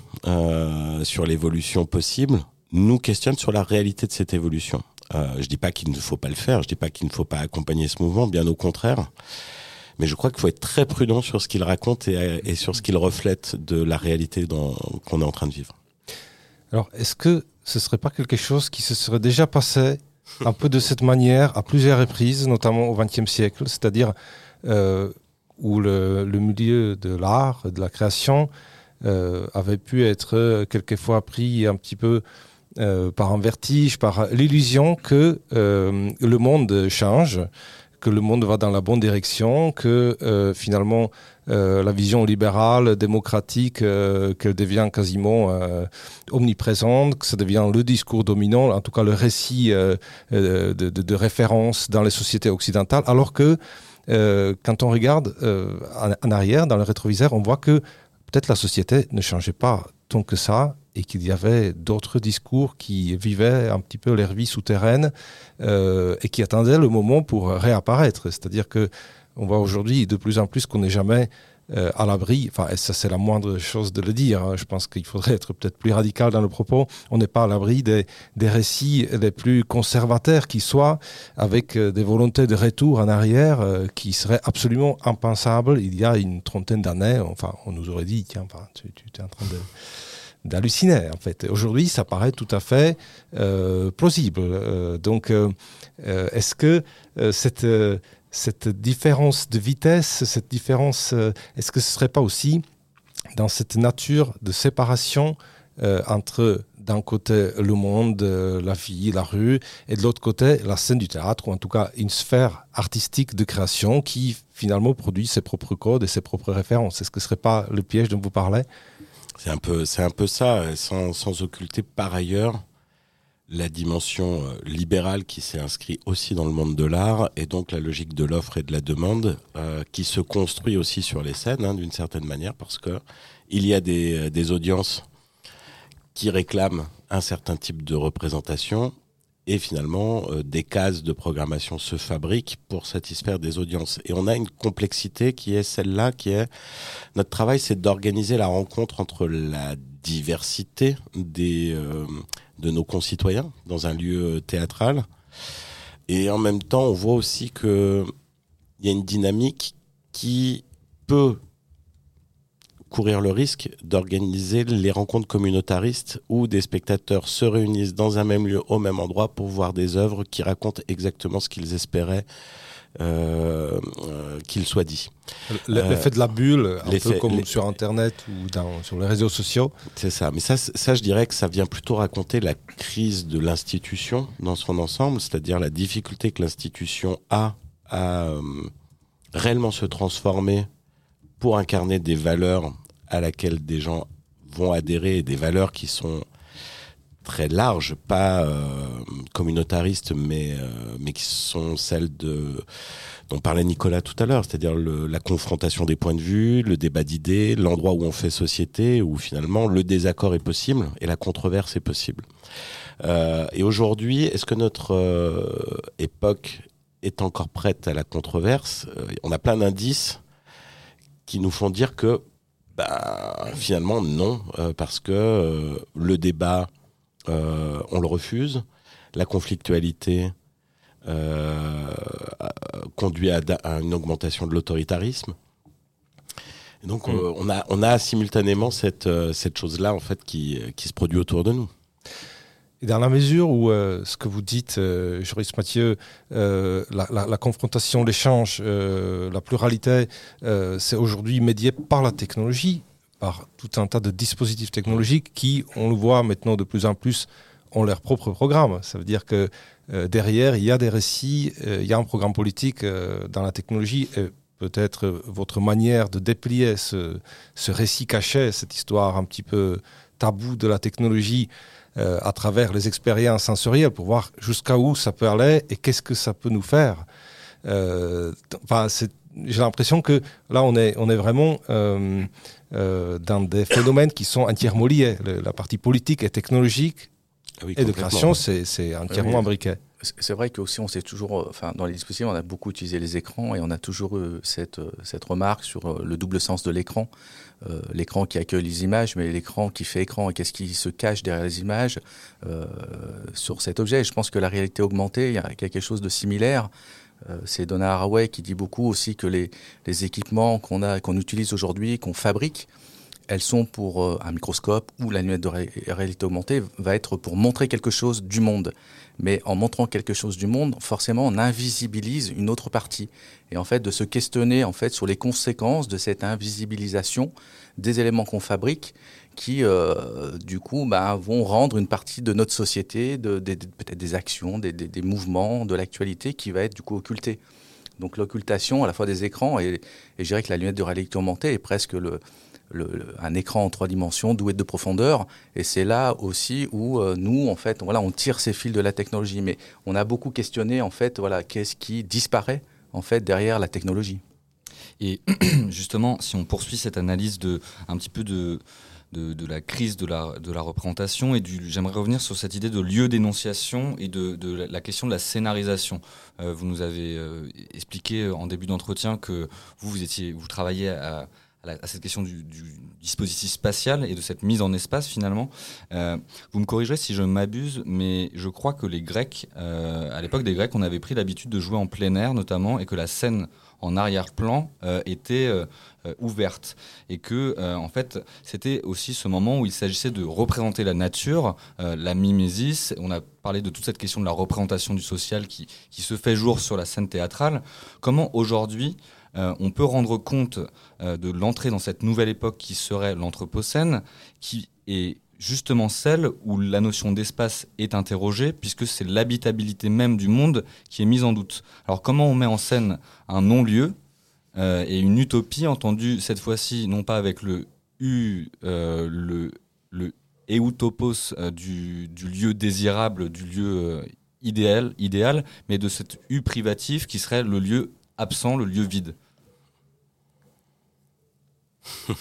sur l'évolution possible, nous questionne sur la réalité de cette évolution. Euh, je dis pas qu'il ne faut pas le faire, je dis pas qu'il ne faut pas accompagner ce mouvement, bien au contraire. Mais je crois qu'il faut être très prudent sur ce qu'il raconte et, sur ce qu'il reflète de la réalité qu'on est en train de vivre. Alors, est-ce que ce serait pas quelque chose qui se serait déjà passé un peu de cette manière à plusieurs reprises, notamment au XXe siècle, c'est-à-dire euh, où le, milieu de l'art, de la création, euh, avait pu être quelquefois pris un petit peu euh, par un vertige, par l'illusion que euh, le monde change, que le monde va dans la bonne direction, que euh, finalement la vision libérale, démocratique, qu'elle devient quasiment omniprésente, que ça devient le discours dominant, en tout cas le récit de, référence dans les sociétés occidentales, alors que quand on regarde en, arrière, dans le rétroviseur, on voit que peut-être la société ne changeait pas tant que ça et qu'il y avait d'autres discours qui vivaient un petit peu leur vie souterraine euh, et qui attendaient le moment pour réapparaître. C'est-à-dire que on voit aujourd'hui de plus en plus qu'on n'est jamais euh, à l'abri, enfin, ça c'est la moindre chose de le dire, hein. je pense qu'il faudrait être peut-être plus radical dans le propos, on n'est pas à l'abri des, des, récits les plus conservateurs qui soient, avec euh, des volontés de retour en arrière qui seraient absolument impensables il y a une trentaine d'années, enfin on nous aurait dit, tiens, tu es en train de d'halluciner en fait. Aujourd'hui, ça paraît tout à fait euh, plausible. Euh, donc, euh, est-ce que cette cette différence de vitesse, cette différence, est-ce que ce serait pas aussi dans cette nature de séparation entre d'un côté le monde, la vie, la rue, et de l'autre côté la scène du théâtre, ou en tout cas une sphère artistique de création qui finalement produit ses propres codes et ses propres références? Est-ce que ce ne serait pas le piège dont vous parlez? C'est un peu, ça, sans, sans occulter par ailleurs la dimension euh, libérale qui s'est inscrite aussi dans le monde de l'art et donc la logique de l'offre et de la demande euh, qui se construit aussi sur les scènes hein, d'une certaine manière parce que il y a euh, des, audiences qui réclament un certain type de représentation et finalement euh, des cases de programmation se fabriquent pour satisfaire des audiences et on a une complexité qui est celle-là qui est notre travail c'est d'organiser la rencontre entre la diversité des euh, de nos concitoyens dans un lieu théâtral. Et en même temps, on voit aussi que il y a une dynamique qui peut courir le risque d'organiser les rencontres communautaristes où des spectateurs se réunissent dans un même lieu au même endroit pour voir des œuvres qui racontent exactement ce qu'ils espéraient euh, euh, qu'il soit dit. L'effet de la bulle, un peu comme sur Internet ou dans, sur les réseaux sociaux. C'est ça. Mais ça, ça, je dirais que ça vient plutôt raconter la crise de l'institution dans son ensemble, c'est-à-dire la difficulté que l'institution a à euh, réellement se transformer pour incarner des valeurs à laquelle des gens vont adhérer, des valeurs qui sont très larges, pas euh, communautaristes, mais, euh, mais qui sont celles dont parlait Nicolas tout à l'heure, c'est-à-dire la confrontation des points de vue, le débat d'idées, l'endroit où on fait société, où finalement le désaccord est possible et la controverse est possible. Euh, et aujourd'hui, est-ce que notre époque est encore prête à la controverse? On a plein d'indices qui nous font dire que bah, finalement non, euh, parce que euh, le débat, euh, on le refuse, la conflictualité conduit à, à, une augmentation de l'autoritarisme. Donc mm. on, a, on a simultanément cette, cette chose-là en fait qui, qui se produit autour de nous. Dans la mesure où euh, ce que vous dites, euh, Joris Mathieu, euh, la, confrontation, l'échange, la pluralité, c'est aujourd'hui médié par la technologie, par tout un tas de dispositifs technologiques qui, on le voit maintenant de plus en plus, ont leur propre programme. Ça veut dire que derrière, il y a des récits, il y a un programme politique dans la technologie. Et peut-être votre manière de déplier ce, ce récit caché, cette histoire un petit peu tabou de la technologie, euh, à travers les expériences sensorielles pour voir jusqu'à où ça peut aller et qu'est-ce que ça peut nous faire. Euh, enfin, j'ai l'impression que là, on est, on est vraiment euh, dans des phénomènes qui sont entièrement liés. Le, la partie politique et technologique ah oui, et de création, c'est entièrement oui, imbriqué. C'est vrai qu'aussi, on s'est toujours, enfin, dans les dispositifs, on a beaucoup utilisé les écrans et on a toujours eu cette, cette remarque sur le double sens de l'écran. Euh, l'écran qui accueille les images, mais l'écran qui fait écran et qu'est-ce qui se cache derrière les images euh, sur cet objet. Et je pense que la réalité augmentée, il y a quelque chose de similaire. Euh, c'est Donna Haraway qui dit beaucoup aussi que les, les équipements qu'on a, qu'on utilise aujourd'hui, qu'on fabrique, elles sont pour euh, un microscope ou la lunette de ré réalité augmentée va être pour montrer quelque chose du monde. Mais en montrant quelque chose du monde, forcément, on invisibilise une autre partie. Et en fait, de se questionner en fait sur les conséquences de cette invisibilisation des éléments qu'on fabrique, qui euh, du coup bah, vont rendre une partie de notre société, peut-être des actions, des mouvements, de l'actualité qui va être du coup occultée. Donc l'occultation à la fois des écrans et, et je dirais que la lunette de réalité augmentée est presque le, un écran en trois dimensions doué de profondeur. Et c'est là aussi où euh, nous, en fait, voilà, on tire ces fils de la technologie. Mais on a beaucoup questionné, en fait, voilà, qu'est-ce qui disparaît, en fait, derrière la technologie. Et justement, si on poursuit cette analyse de un petit peu de de, la crise de la, de la représentation et j'aimerais revenir sur cette idée de lieu d'énonciation et de, de, la question de la scénarisation. Euh, vous nous avez euh, expliqué en début d'entretien que vous, vous, étiez, vous travaillez à, cette question du, dispositif spatial et de cette mise en espace finalement. Euh, vous me corrigerez si je m'abuse, mais je crois que les Grecs, à l'époque des Grecs, on avait pris l'habitude de jouer en plein air notamment et que la scène en arrière-plan euh, était euh, euh, ouverte et que en fait c'était aussi ce moment où il s'agissait de représenter la nature, la mimésis. On a parlé de toute cette question de la représentation du social qui se fait jour sur la scène théâtrale. Comment aujourd'hui on peut rendre compte de l'entrée dans cette nouvelle époque qui serait l'Anthropocène, qui est justement celle où la notion d'espace est interrogée, puisque c'est l'habitabilité même du monde qui est mise en doute. Alors comment on met en scène un non-lieu euh, et une utopie, entendue cette fois-ci non pas avec le U, euh, le, eutopos euh, du, du, lieu désirable, du lieu idéal, idéal, mais de cet U privatif qui serait le lieu absent, le lieu vide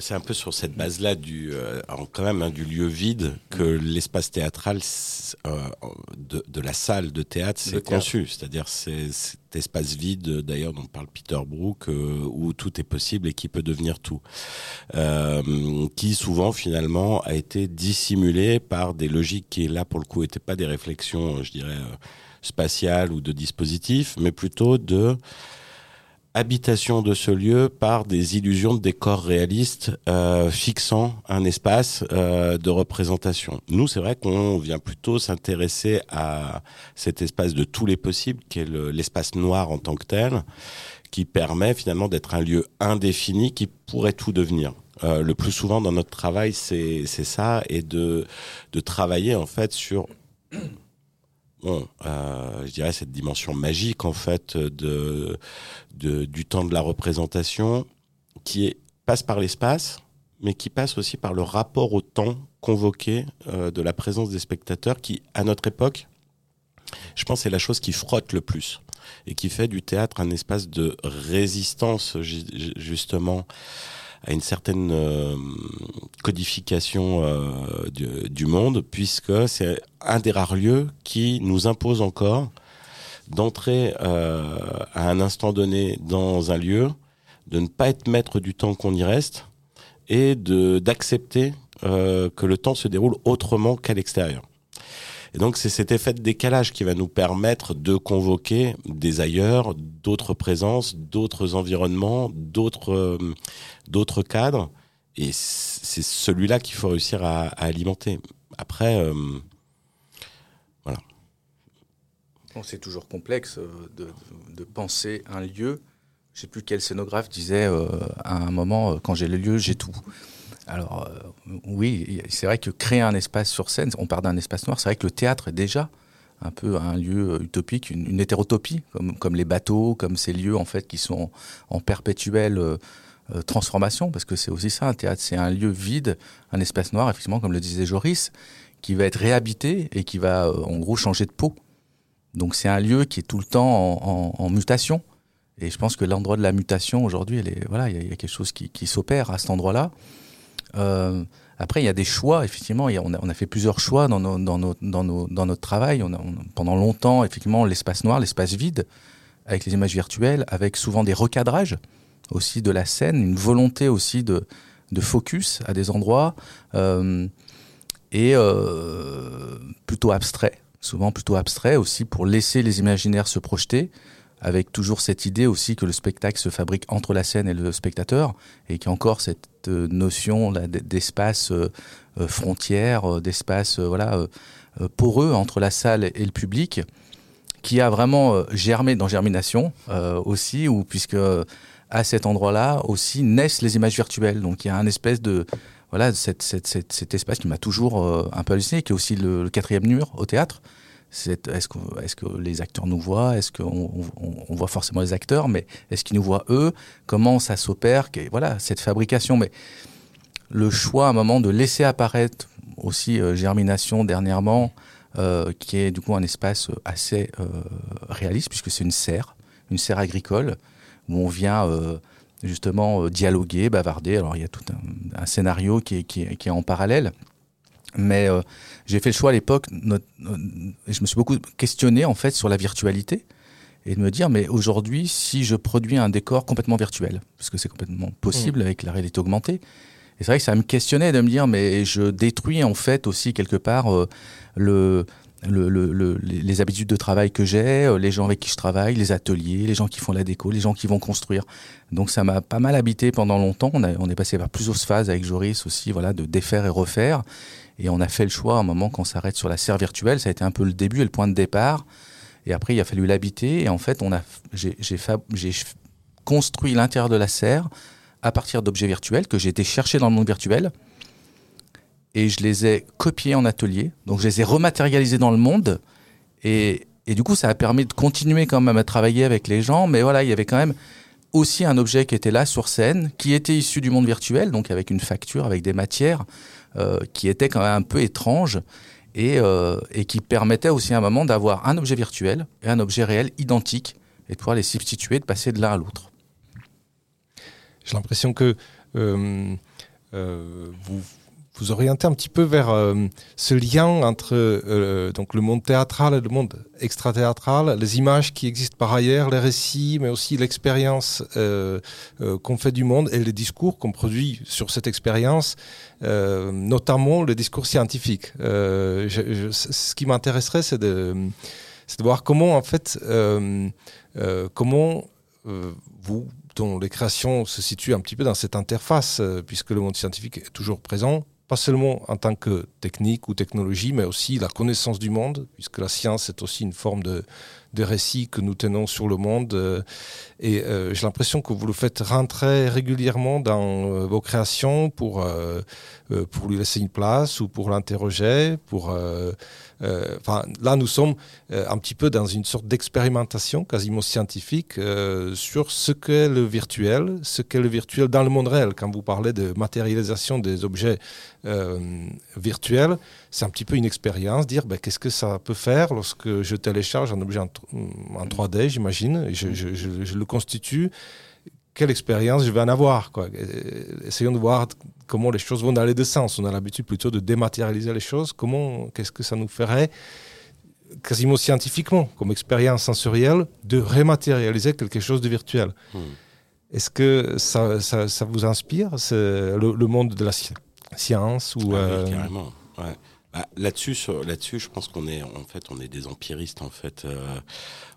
C'est un peu sur cette base-là du, euh, quand même, hein, du lieu vide que l'espace théâtral euh, de, de, la salle de théâtre s'est conçu. C'est-à-dire c'est cet espace vide, d'ailleurs, dont parle Peter Brook, euh, où tout est possible et qui peut devenir tout, qui souvent finalement a été dissimulé par des logiques qui là pour le coup n'étaient pas des réflexions, je dirais, spatiales ou de dispositifs, mais plutôt de habitation de ce lieu par des illusions de décors réalistes euh, fixant un espace euh, de représentation. Nous, c'est vrai qu'on vient plutôt s'intéresser à cet espace de tous les possibles, qui est l'espace noir en tant que tel, qui permet finalement d'être un lieu indéfini qui pourrait tout devenir. Euh, le plus souvent dans notre travail, c'est ça, et de, de travailler en fait sur bon, euh, je dirais cette dimension magique en fait de, du temps de la représentation qui est, passe par l'espace, mais qui passe aussi par le rapport au temps convoqué euh, de la présence des spectateurs, qui à notre époque, je pense, c'est la chose qui frotte le plus et qui fait du théâtre un espace de résistance justement à une certaine euh, codification euh, du, monde, puisque c'est un des rares lieux qui nous impose encore d'entrer euh, à un instant donné dans un lieu, de ne pas être maître du temps qu'on y reste, et d'accepter que le temps se déroule autrement qu'à l'extérieur. Et donc c'est cet effet de décalage qui va nous permettre de convoquer des ailleurs, d'autres présences, d'autres environnements, d'autres euh, cadres. Et c'est celui-là qu'il faut réussir à, alimenter. Après, euh, voilà. c'est toujours complexe euh, de, de, penser un lieu. Je ne sais plus quel scénographe disait à un moment, quand j'ai le lieu, j'ai tout. Alors euh, oui, c'est vrai que créer un espace sur scène, on part d'un espace noir, c'est vrai que le théâtre est déjà un peu un lieu utopique, une, hétérotopie, comme, les bateaux, comme ces lieux en fait qui sont en, perpétuelle euh, euh, transformation, parce que c'est aussi ça, un théâtre, c'est un lieu vide, un espace noir, effectivement, comme le disait Joris, qui va être réhabité et qui va en gros changer de peau. Donc c'est un lieu qui est tout le temps en, mutation. Et je pense que l'endroit de la mutation aujourd'hui, voilà, il y, a quelque chose qui, qui s'opère à cet endroit-là. Euh, après, il y a des choix, effectivement. on, a, fait plusieurs choix dans, notre travail. Pendant longtemps, effectivement, l'espace noir, l'espace vide, avec les images virtuelles, avec souvent des recadrages aussi de la scène, une volonté aussi de, focus à des endroits, euh, et euh, plutôt abstrait, souvent plutôt abstrait aussi pour laisser les imaginaires se projeter avec toujours cette idée aussi que le spectacle se fabrique entre la scène et le spectateur, et qu'il y a encore cette euh, notion d'espace euh, euh, frontière, d'espace poreux entre la salle et le public, qui a vraiment germé dans Germination aussi, ou puisque à cet endroit-là aussi naissent les images virtuelles. Donc il y a un espèce de voilà cet espace qui m'a toujours un peu halluciné, qui est aussi le quatrième mur au théâtre est-ce que, les acteurs nous voient? Est-ce qu'on on, voit forcément les acteurs Mais est-ce qu'ils nous voient eux? Comment ça s'opère? Voilà, cette fabrication. Mais le choix à un moment de laisser apparaître aussi euh, Germination dernièrement, euh, qui est du coup un espace assez euh, réaliste, puisque c'est une serre, une serre agricole, où on vient justement dialoguer, bavarder. Alors il y a tout un, scénario qui, est, en parallèle. Mais j'ai fait le choix à l'époque, et je me suis beaucoup questionné en fait sur la virtualité et de me dire mais aujourd'hui si je produis un décor complètement virtuel parce que c'est complètement possible mmh. avec la réalité augmentée et c'est vrai que ça me questionnait de me dire mais je détruis en fait aussi quelque part le le, les habitudes de travail que j'ai, euh, les gens avec qui je travaille, les ateliers, les gens qui font la déco, les gens qui vont construire. Donc ça m'a pas mal habité pendant longtemps. On, a, on est passé par plusieurs phases avec Joris aussi, voilà, de défaire et refaire. Et on a fait le choix à un moment qu'on s'arrête sur la serre virtuelle. Ça a été un peu le début et le point de départ. Et après, il a fallu l'habiter. Et en fait, on a, j'ai, construit l'intérieur de la serre à partir d'objets virtuels que j'ai été chercher dans le monde virtuel et je les ai copiés en atelier. Donc je les ai rematérialisés dans le monde. Et, et, du coup, ça a permis de continuer quand même à travailler avec les gens. Mais voilà, il y avait quand même aussi un objet qui était là sur scène, qui était issu du monde virtuel, donc avec une facture, avec des matières, qui étaient quand même un peu étranges. Et, euh, et qui permettait aussi à un moment d'avoir un objet virtuel et un objet réel identique et de pouvoir les substituer, de passer de l'un à l'autre. J'ai l'impression que euh, euh vous vous orientez un petit peu vers euh, ce lien entre euh, donc le monde théâtral et le monde extra-théâtral, les images qui existent par ailleurs, les récits, mais aussi l'expérience euh, qu'on fait du monde et les discours qu'on produit sur cette expérience, notamment le discours scientifique. ce qui m'intéresserait, c'est de, de, voir comment, en fait, comment vous dont les créations se situent un petit peu dans cette interface, puisque le monde scientifique est toujours présent, pas seulement en tant que technique ou technologie, mais aussi la connaissance du monde, puisque la science est aussi une forme de, de récit que nous tenons sur le monde. Euh, et euh, j'ai l'impression que vous le faites rentrer régulièrement dans euh, vos créations pour, pour lui laisser une place ou pour l'interroger, pour enfin, là, nous sommes un petit peu dans une sorte d'expérimentation quasiment scientifique sur ce qu'est le virtuel, ce qu'est le virtuel dans le monde réel. Quand vous parlez de matérialisation des objets virtuels, c'est un petit peu une expérience, dire ben, qu'est-ce que ça peut faire lorsque je télécharge un objet en, 3D, j'imagine, et je, je, je, le constitue quelle expérience je vais en avoir. Quoi. Essayons de voir comment les choses vont dans les deux sens. On a l'habitude plutôt de dématérialiser les choses. Comment, qu'est-ce que ça nous ferait, quasiment scientifiquement, comme expérience sensorielle, de rematérialiser quelque chose de virtuel? Hmm. Est-ce que ça, ça, vous inspire, le, le, monde de la science? Ou, ah euh, Carrément, ouais. Bah, là-dessus, là-dessus, je pense qu'on est, en fait, on est des empiristes. En fait, euh,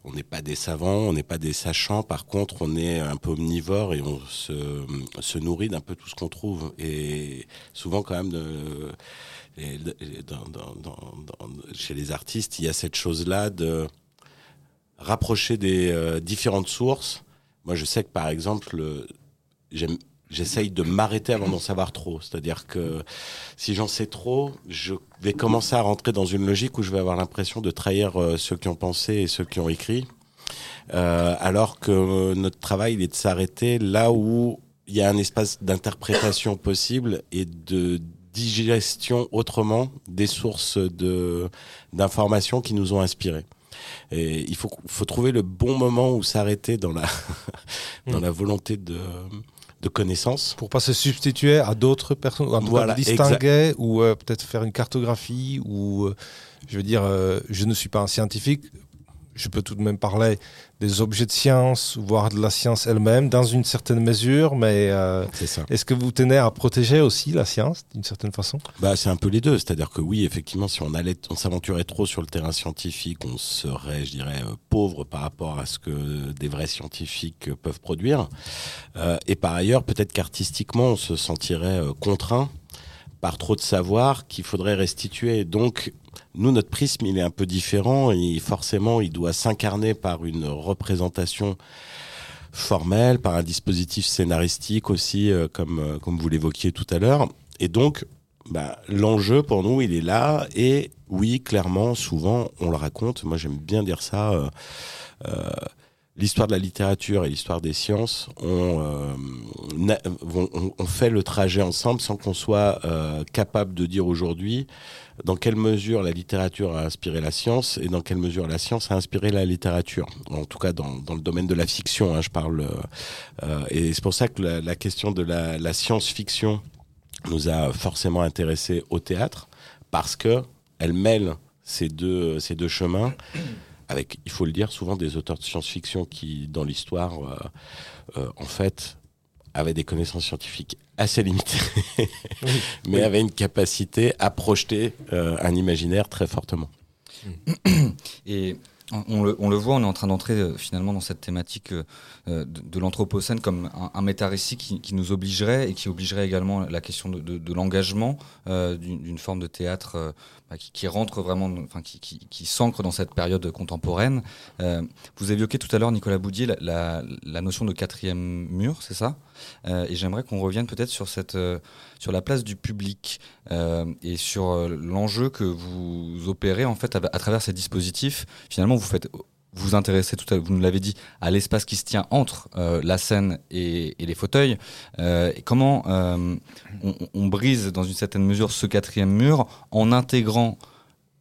on n'est pas des savants, on n'est pas des sachants. Par contre, on est un peu omnivore et on se, se nourrit d'un peu tout ce qu'on trouve. Et souvent, quand même, de, chez les artistes, il y a cette chose-là de rapprocher des euh, différentes sources. Moi, je sais que, par exemple, j'aime j'essaye de m'arrêter avant d'en savoir trop. C'est-à-dire que si j'en sais trop, je vais commencer à rentrer dans une logique où je vais avoir l'impression de trahir euh, ceux qui ont pensé et ceux qui ont écrit. Euh, alors que notre travail, il est de s'arrêter là où il y a un espace d'interprétation possible et de digestion autrement des sources de d'informations qui nous ont inspirés. Et il faut, faut trouver le bon moment où s'arrêter dans la dans la volonté de de connaissances. Pour pas se substituer à d'autres personnes, en voilà, distinguer ou euh, peut-être faire une cartographie ou, euh, je veux dire, euh, je ne suis pas un scientifique, je peux tout de même parler des objets de science, voire de la science elle-même, dans une certaine mesure, mais euh, est-ce que vous tenez à protéger aussi la science d'une certaine façon? Bah, C'est un peu les deux, c'est-à-dire que oui, effectivement, si on allait, on s'aventurait trop sur le terrain scientifique, on serait, je dirais, euh, pauvre par rapport à ce que des vrais scientifiques peuvent produire. Euh, et par ailleurs, peut-être qu'artistiquement, on se sentirait euh, contraint par trop de savoir qu'il faudrait restituer. Donc, nous, notre prisme, il est un peu différent et forcément, il doit s'incarner par une représentation formelle, par un dispositif scénaristique aussi, euh, comme, euh, comme vous l'évoquiez tout à l'heure. Et donc, bah, l'enjeu pour nous, il est là. Et oui, clairement, souvent, on le raconte. Moi, j'aime bien dire ça. Euh, l'histoire de la littérature et l'histoire des sciences ont, euh, fait le trajet ensemble sans qu'on soit euh, capable de dire aujourd'hui dans quelle mesure la littérature a inspiré la science et dans quelle mesure la science a inspiré la littérature. En tout cas, dans, dans le domaine de la fiction, hein, je parle. Euh, et c'est pour ça que la, question de la, la science-fiction nous a forcément intéressés au théâtre parce que elle mêle ces deux, ces deux chemins avec, il faut le dire, souvent des auteurs de science-fiction qui, dans l'histoire, euh, euh, en fait, avaient des connaissances scientifiques assez limitées, mais avaient une capacité à projeter euh, un imaginaire très fortement. Et on le, on le, voit, on est en train d'entrer euh, finalement dans cette thématique euh, de, de l'anthropocène comme un, un méta-récit qui, qui, nous obligerait et qui obligerait également la question de, de, de l'engagement euh, d'une forme de théâtre qui, qui, rentre vraiment, enfin qui, qui s'ancre dans cette période contemporaine. Euh, vous évoquez tout à l'heure, Nicolas Boudier, la, la, la, notion de quatrième mur, c'est ça? Et j'aimerais qu'on revienne peut-être sur cette, sur la place du public et sur l'enjeu que vous opérez en fait à, à travers ces dispositifs. Finalement, vous faites vous intéressez tout à vous nous l'avez dit, à l'espace qui se tient entre euh, la scène et, les fauteuils. Euh, comment euh, on, brise dans une certaine mesure ce quatrième mur en intégrant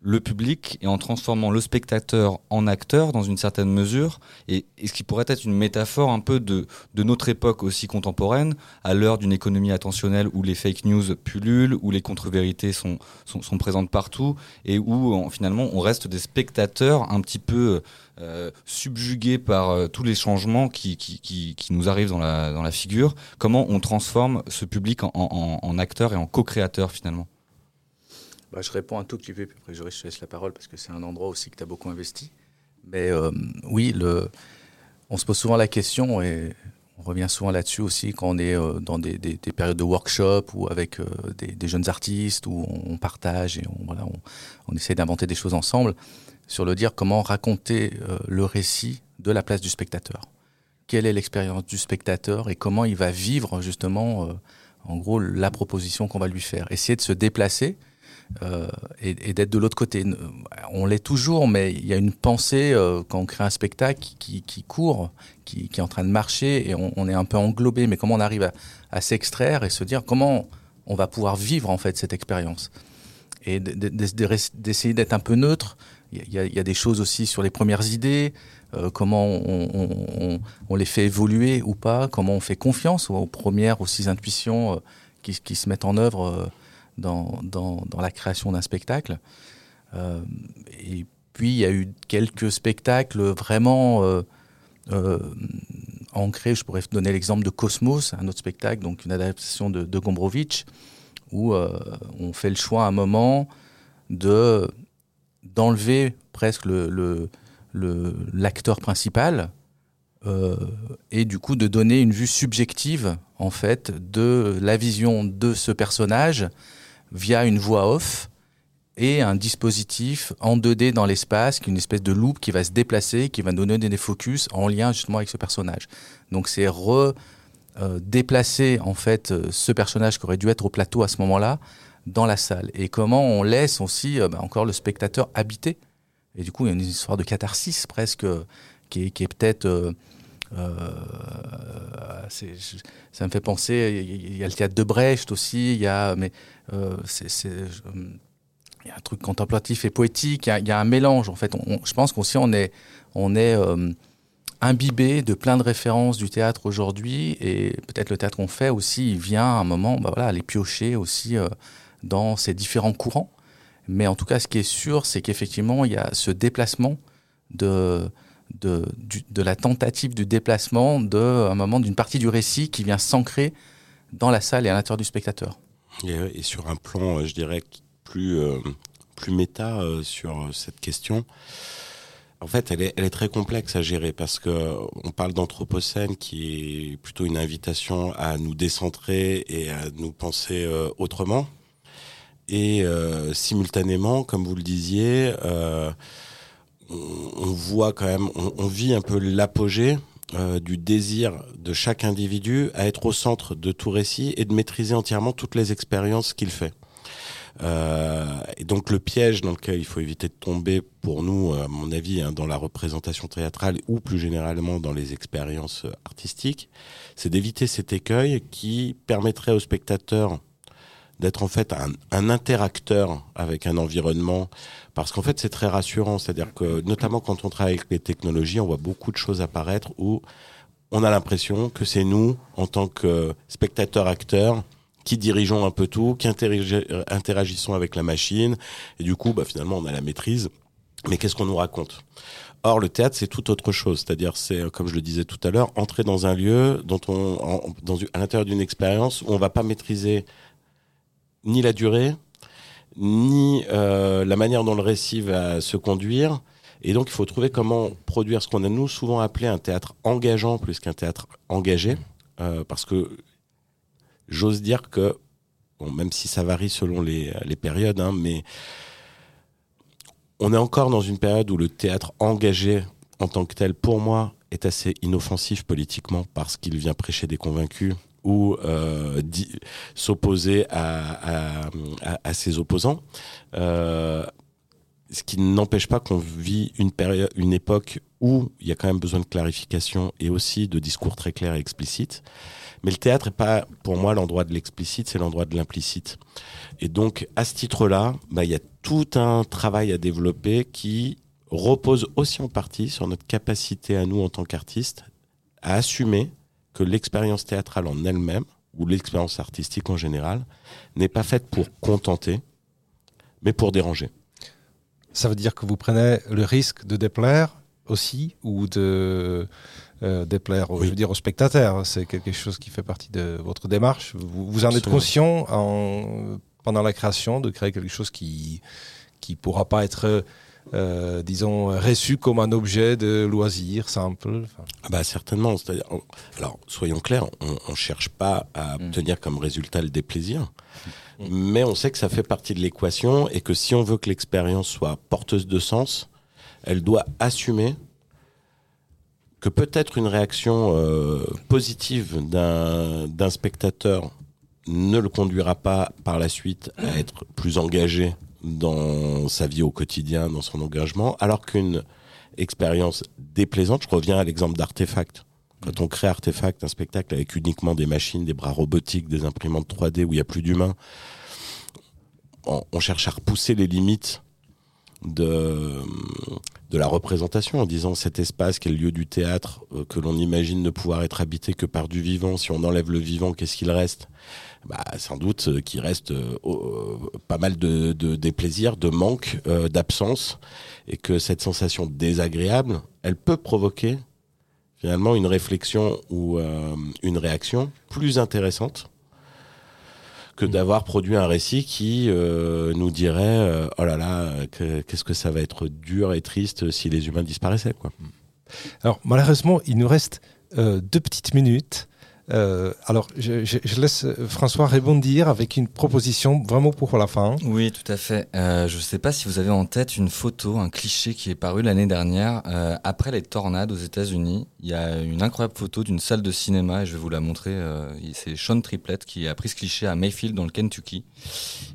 le public et en transformant le spectateur en acteur dans une certaine mesure, et, ce qui pourrait être une métaphore un peu de, notre époque aussi contemporaine, à l'heure d'une économie attentionnelle où les fake news pullulent, où les contre-vérités sont, sont, présentes partout, et où finalement on reste des spectateurs un petit peu euh, subjugués par euh, tous les changements qui, qui, nous arrivent dans la, dans la figure. Comment on transforme ce public en acteur et en co-créateur finalement? Bah, je réponds un tout petit peu, puis après je te laisse la parole parce que c'est un endroit aussi que tu as beaucoup investi. Mais euh, oui, on se pose souvent la question et on revient souvent là-dessus aussi quand on est euh, dans des, des, des, périodes de workshop ou avec euh, des, jeunes artistes où on partage et on, voilà, on, essaie d'inventer des choses ensemble sur le dire comment raconter le récit de la place du spectateur. Quelle est l'expérience du spectateur et comment il va vivre justement, en gros, la proposition qu'on va lui faire. Essayer de se déplacer euh, et, d'être de l'autre côté. On l'est toujours, mais il y a une pensée euh, quand on crée un spectacle qui, court, qui, est en train de marcher, et on, est un peu englobé. Mais comment on arrive à, s'extraire et se dire comment on va pouvoir vivre en fait cette expérience? Et d'essayer d'être un peu neutre. Il y, a, des choses aussi sur les premières idées, euh, comment on, les fait évoluer ou pas, comment on fait confiance aux, premières aussi intuitions euh, qui, qui, se mettent en œuvre. Dans, dans, dans la création d'un spectacle. Euh, et puis il y a eu quelques spectacles vraiment euh, euh, ancrés. Je pourrais donner l'exemple de Cosmos, un autre spectacle, donc une adaptation de, de Gombrowicz, où on fait le choix à un moment de d'enlever presque le, le, le, l'acteur principal et du coup de donner une vue subjective en fait de la vision de ce personnage via une voix off et un dispositif en 2D dans l'espace, qui est une espèce de loupe qui va se déplacer, qui va donner des focus en lien justement avec ce personnage. Donc c'est re euh, en fait euh, ce personnage qui aurait dû être au plateau à ce moment-là dans la salle. Et comment on laisse aussi euh, bah, encore le spectateur habiter. Et du coup, il y a une histoire de catharsis presque qui est, est peut-être euh, euh, ça me fait penser, il y a le théâtre de Brecht aussi, il y a, mais euh, c'est, un truc contemplatif et poétique, il y a, un mélange en fait. Je pense qu'aussi on est, euh, imbibé de plein de références du théâtre aujourd'hui et peut-être le théâtre qu'on fait aussi, il vient à un moment, bah voilà, aller piocher aussi euh, dans ces différents courants. Mais en tout cas, ce qui est sûr, c'est qu'effectivement, il y a ce déplacement de de, de la tentative du déplacement de un moment d'une partie du récit qui vient s'ancrer dans la salle et à l'intérieur du spectateur. Et, et, sur un plan, je dirais, plus, euh, plus méta euh, sur cette question, en fait, elle est, elle est très complexe à gérer parce que on parle d'anthropocène qui est plutôt une invitation à nous décentrer et à nous penser euh, autrement. Et euh, simultanément, comme vous le disiez, euh, on, voit quand même, on, vit un peu l'apogée euh, du désir de chaque individu à être au centre de tout récit et de maîtriser entièrement toutes les expériences qu'il fait. Euh, et donc le piège dans lequel il faut éviter de tomber, pour nous, à mon avis, hein, dans la représentation théâtrale ou plus généralement dans les expériences artistiques, c'est d'éviter cet écueil qui permettrait aux spectateurs d'être en fait un, interacteur avec un environnement parce qu'en fait c'est très rassurant c'est à dire que notamment quand on travaille avec les technologies on voit beaucoup de choses apparaître où on a l'impression que c'est nous en tant que spectateurs acteurs qui dirigeons un peu tout, qui interagissons avec la machine, et du coup, bah, finalement, on a la maîtrise. Mais qu'est-ce qu'on nous raconte? Or, le théâtre, c'est tout autre chose. C'est-à-dire, c'est, comme je le disais tout à l'heure, entrer dans un lieu dont on, à l'intérieur d'une expérience où on va pas maîtriser ni la durée, ni euh, la manière dont le récit va se conduire. Et donc, il faut trouver comment produire ce qu'on a nous souvent appelé un théâtre engageant plus qu'un théâtre engagé, euh, parce que j'ose dire que, même si ça varie selon les, les périodes, hein, mais on est encore dans une période où le théâtre engagé en tant que tel, pour moi, est assez inoffensif politiquement parce qu'il vient prêcher des convaincus ou euh, s'opposer à, ses opposants. Euh, ce qui n'empêche pas qu'on vit une période, une époque où il y a quand même besoin de clarification et aussi de discours très clairs et explicites. Mais le théâtre n'est pas, pour moi, l'endroit de l'explicite, c'est l'endroit de l'implicite. Et donc, à ce titre-là, bah, il y a tout un travail à développer qui repose aussi en partie sur notre capacité à nous, en tant qu'artistes, à assumer que l'expérience théâtrale en elle-même, ou l'expérience artistique en général, n'est pas faite pour contenter, mais pour déranger. Ça veut dire que vous prenez le risque de déplaire aussi, ou de euh, déplaire, je veux dire, aux spectateurs. C'est quelque chose qui fait partie de votre démarche. Vous, vous en êtes conscient en, pendant la création de créer quelque chose qui qui pourra pas être euh, disons, reçu comme un objet de loisir simple ah bah Certainement. alors, soyons clairs, on ne cherche pas à mm. obtenir comme résultat le déplaisir, mm. mais on sait que ça fait partie de l'équation et que si on veut que l'expérience soit porteuse de sens, elle doit assumer que peut-être une réaction euh, positive d'un spectateur ne le conduira pas par la suite à être plus engagé dans sa vie au quotidien, dans son engagement, alors qu'une expérience déplaisante, je reviens à l'exemple d'Artefact. Quand on crée Artefact, un spectacle avec uniquement des machines, des bras robotiques, des imprimantes 3D où il n'y a plus d'humains, on, cherche à repousser les limites de, la représentation en disant cet espace qui est le lieu du théâtre euh, que l'on imagine ne pouvoir être habité que par du vivant si on enlève le vivant qu'est-ce qu'il reste? Bah, sans doute euh, qu'il reste euh, pas mal de, de déplaisirs de manque d'absence et que cette sensation désagréable elle peut provoquer finalement une réflexion ou une réaction plus intéressante que d'avoir produit un récit qui euh, nous dirait euh, oh là là qu'est-ce que ça va être dur et triste si les humains disparaissaient quoi. Alors malheureusement il nous reste euh, deux petites minutes. Euh, alors, je, je, je, laisse François rebondir avec une proposition vraiment pour la fin. Oui, tout à fait. Euh, je ne sais pas si vous avez en tête une photo, un cliché qui est paru l'année dernière. Euh, après les tornades aux États-Unis, il y a une incroyable photo d'une salle de cinéma et je vais vous la montrer. Euh, c'est Sean Triplett qui a pris ce cliché à Mayfield dans le Kentucky.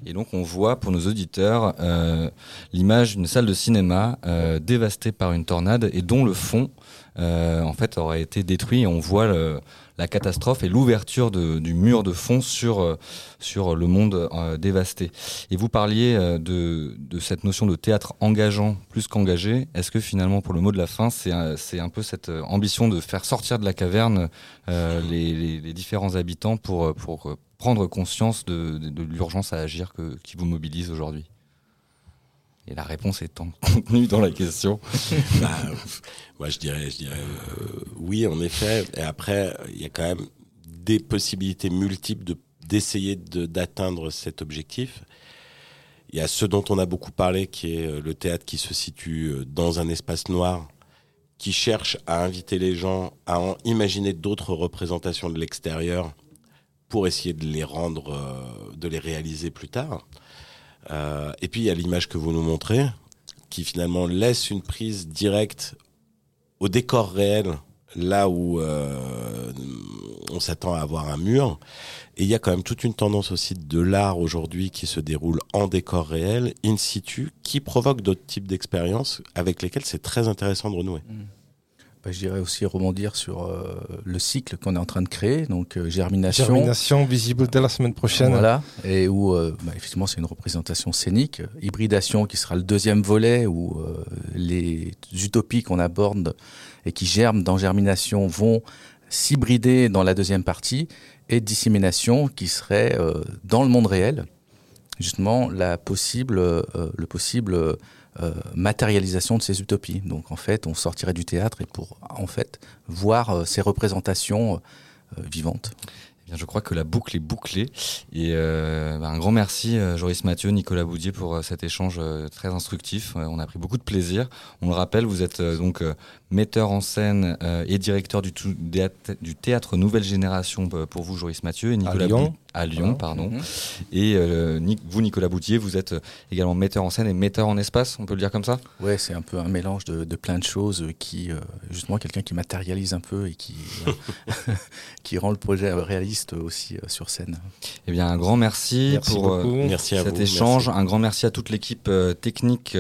Et donc, on voit pour nos auditeurs euh, l'image d'une salle de cinéma dévastée par une tornade et dont le fond en fait aurait été détruit. Et on voit le, la catastrophe et l'ouverture du mur de fond sur, euh, sur le monde euh, dévasté. Et vous parliez euh, de, de, cette notion de théâtre engageant plus qu'engagé. Est-ce que finalement, pour le mot de la fin, c'est un, un peu cette ambition de faire sortir de la caverne les, les, différents habitants pour, pour prendre conscience de, de, l'urgence à agir que, qui vous mobilise aujourd'hui? Et la réponse est contenue dans la question. bah, moi, je dirais, je dirais euh, oui, en effet. Et après, il y a quand même des possibilités multiples de d'essayer d'atteindre cet objectif. Il y a ce dont on a beaucoup parlé, qui est euh, le théâtre qui se situe euh, dans un espace noir, qui cherche à inviter les gens à en imaginer d'autres représentations de l'extérieur pour essayer de les rendre, de les réaliser plus tard. Euh, et puis il y a l'image que vous nous montrez, qui finalement laisse une prise directe au décor réel, là où euh, on s'attend à avoir un mur. Et il y a quand même toute une tendance aussi de l'art aujourd'hui qui se déroule en décor réel, in situ, qui provoque d'autres types d'expériences avec lesquelles c'est très intéressant de renouer. Mmh. Bah, je dirais aussi rebondir sur euh, le cycle qu'on est en train de créer, donc euh, germination. Germination visible dès la semaine prochaine. Voilà, et où euh, bah, effectivement c'est une représentation scénique. Hybridation qui sera le deuxième volet où les utopies qu'on aborde et qui germent dans germination vont s'hybrider dans la deuxième partie, et dissémination qui serait dans le monde réel, justement la possible, le possible euh, matérialisation de ces utopies. Donc en fait, on sortirait du théâtre et pour en fait voir euh, ces représentations euh, vivantes. Eh je crois que la boucle est bouclée. Et bah, un grand merci, Joris Mathieu, Nicolas Boudier, pour cet échange très instructif. on a pris beaucoup de plaisir. On le rappelle, vous êtes donc metteur en scène et directeur du, du, théâtre Nouvelle Génération pour vous, Joris Mathieu, et Nicolas Lyon à Lyon, pardon. Mhm. Et euh, vous, Nicolas Boutier, vous êtes euh, également metteur en scène et metteur en espace, on peut le dire comme ça? Ouais, c'est un peu un mélange de, plein de choses qui, euh, justement, quelqu'un qui matérialise un peu et qui, qui rend le projet réaliste aussi sur scène. Eh bien, un grand merci, pour cet échange. Un grand merci à toute l'équipe technique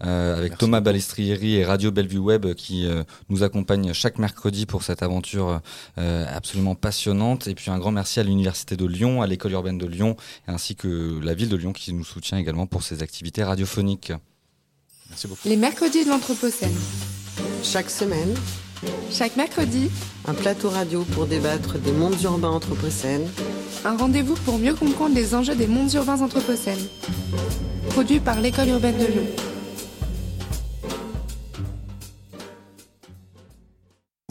avec Thomas Balestrieri et Radio Bellevue Web qui nous accompagne chaque mercredi pour cette aventure absolument passionnante. Et puis un grand merci à l'Université de Lyon à l'école urbaine de Lyon, ainsi que la ville de Lyon qui nous soutient également pour ses activités radiophoniques. Merci beaucoup. Les mercredis de l'Anthropocène. Chaque semaine. Chaque mercredi. Un plateau radio pour débattre des mondes urbains anthropocènes. Un rendez-vous pour mieux comprendre les enjeux des mondes urbains anthropocènes. Produit par l'école urbaine de Lyon.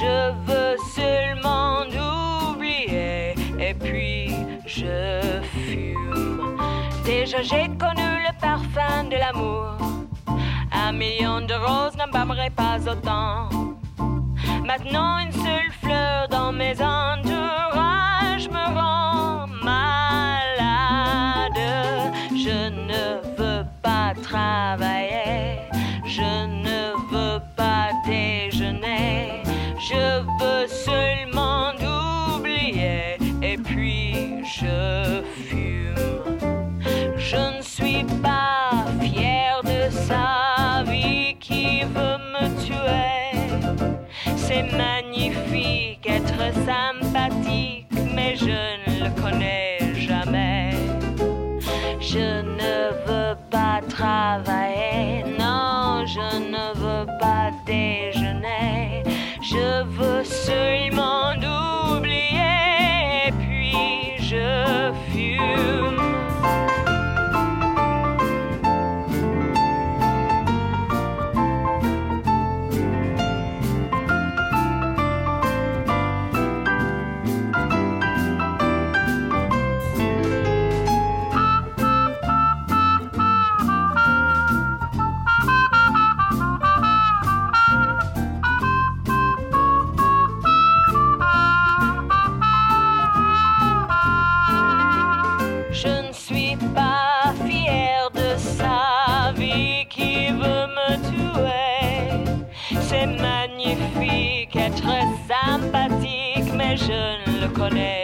je veux seulement oublier et puis je fume. Déjà j'ai connu le parfum de l'amour un million de roses n'embâmerait pas autant. Maintenant, une seule fleur dans mes entourages me rend malade. Je ne veux pas travailler, je veux seulement oublier et puis je fume. Je ne suis pas fier de ça veut me tuer. C'est magnifique être sympathique, mais je ne le connais jamais. Je ne veux pas travailler, je